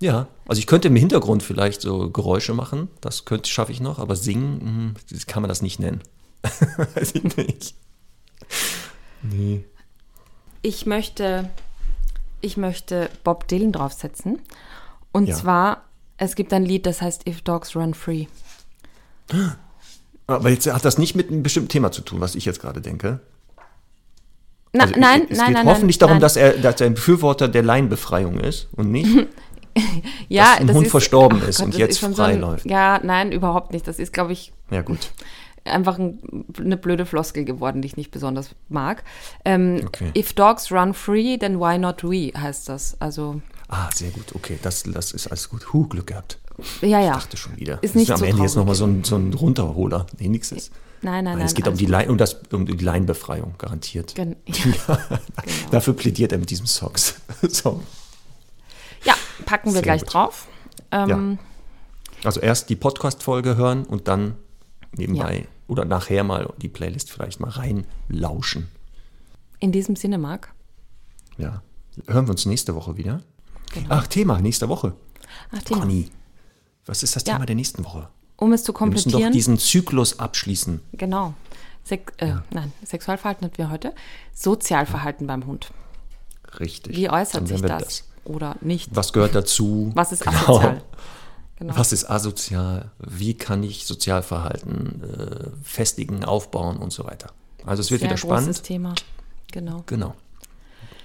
Ja, also ich könnte im Hintergrund vielleicht so Geräusche machen, das könnte schaffe ich noch, aber singen mh, das kann man das nicht nennen. Weiß ich nicht. Nee. Ich möchte, ich möchte Bob Dylan draufsetzen. Und Ja. zwar, es gibt ein Lied, das heißt If Dogs Run Free. Aber jetzt hat das nicht mit einem bestimmten Thema zu tun, was ich jetzt gerade denke. Na, Also nein, es nein, geht nein. hoffentlich nein, darum, nein. Dass, er, dass er ein Befürworter der Laienbefreiung ist und nicht. ja, dass ein Hund verstorben ist und das jetzt schon frei ein- läuft. Ja, nein, überhaupt nicht. Das ist, glaube ich, Ja, gut. einfach ein, eine blöde Floskel geworden, die ich nicht besonders mag. Ähm, Okay. If dogs run free, then why not we, heißt das. Also, Ah, sehr gut. Okay, das, das ist alles gut. Huh, Glück gehabt. Ja, ja. Dachte schon wieder. Ist nicht am so Ende jetzt nochmal so ein, so ein Runterholer. Nee, nix ist. Nein, nein, Nein, es geht um die. Lein, um, das, um die Laienbefreiung, garantiert. Gen ja. Dafür plädiert er mit diesem Socks. Song. ja, packen wir Sehr gleich gut. drauf. Ähm, Also erst die Podcast-Folge hören und dann nebenbei Ja. oder nachher mal die Playlist vielleicht mal reinlauschen. In diesem Sinne, Marc. Ja. Hören wir uns nächste Woche wieder. Genau. Ach, Thema nächste Woche. Ach, Thema. Conny, was ist das Ja. Thema der nächsten Woche? Um es zu Wir müssen doch komplettieren. diesen Zyklus abschließen. Genau. Sek äh, Nein, Sexualverhalten hatten wir heute. Sozialverhalten beim Hund. Richtig. Wie äußert sich wir das? Oder nicht? Was gehört dazu? Was ist Genau. asozial? Genau. Was ist asozial? Wie kann ich Sozialverhalten äh, festigen, aufbauen und so weiter? Also es wird Sehr wieder großes spannend. Thema. Genau. Genau.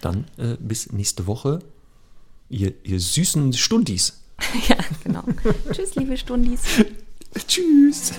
Dann äh, bis nächste Woche. Ihr, ihr süßen Stundis. ja, genau. Tschüss, liebe Stundis. Tschüss.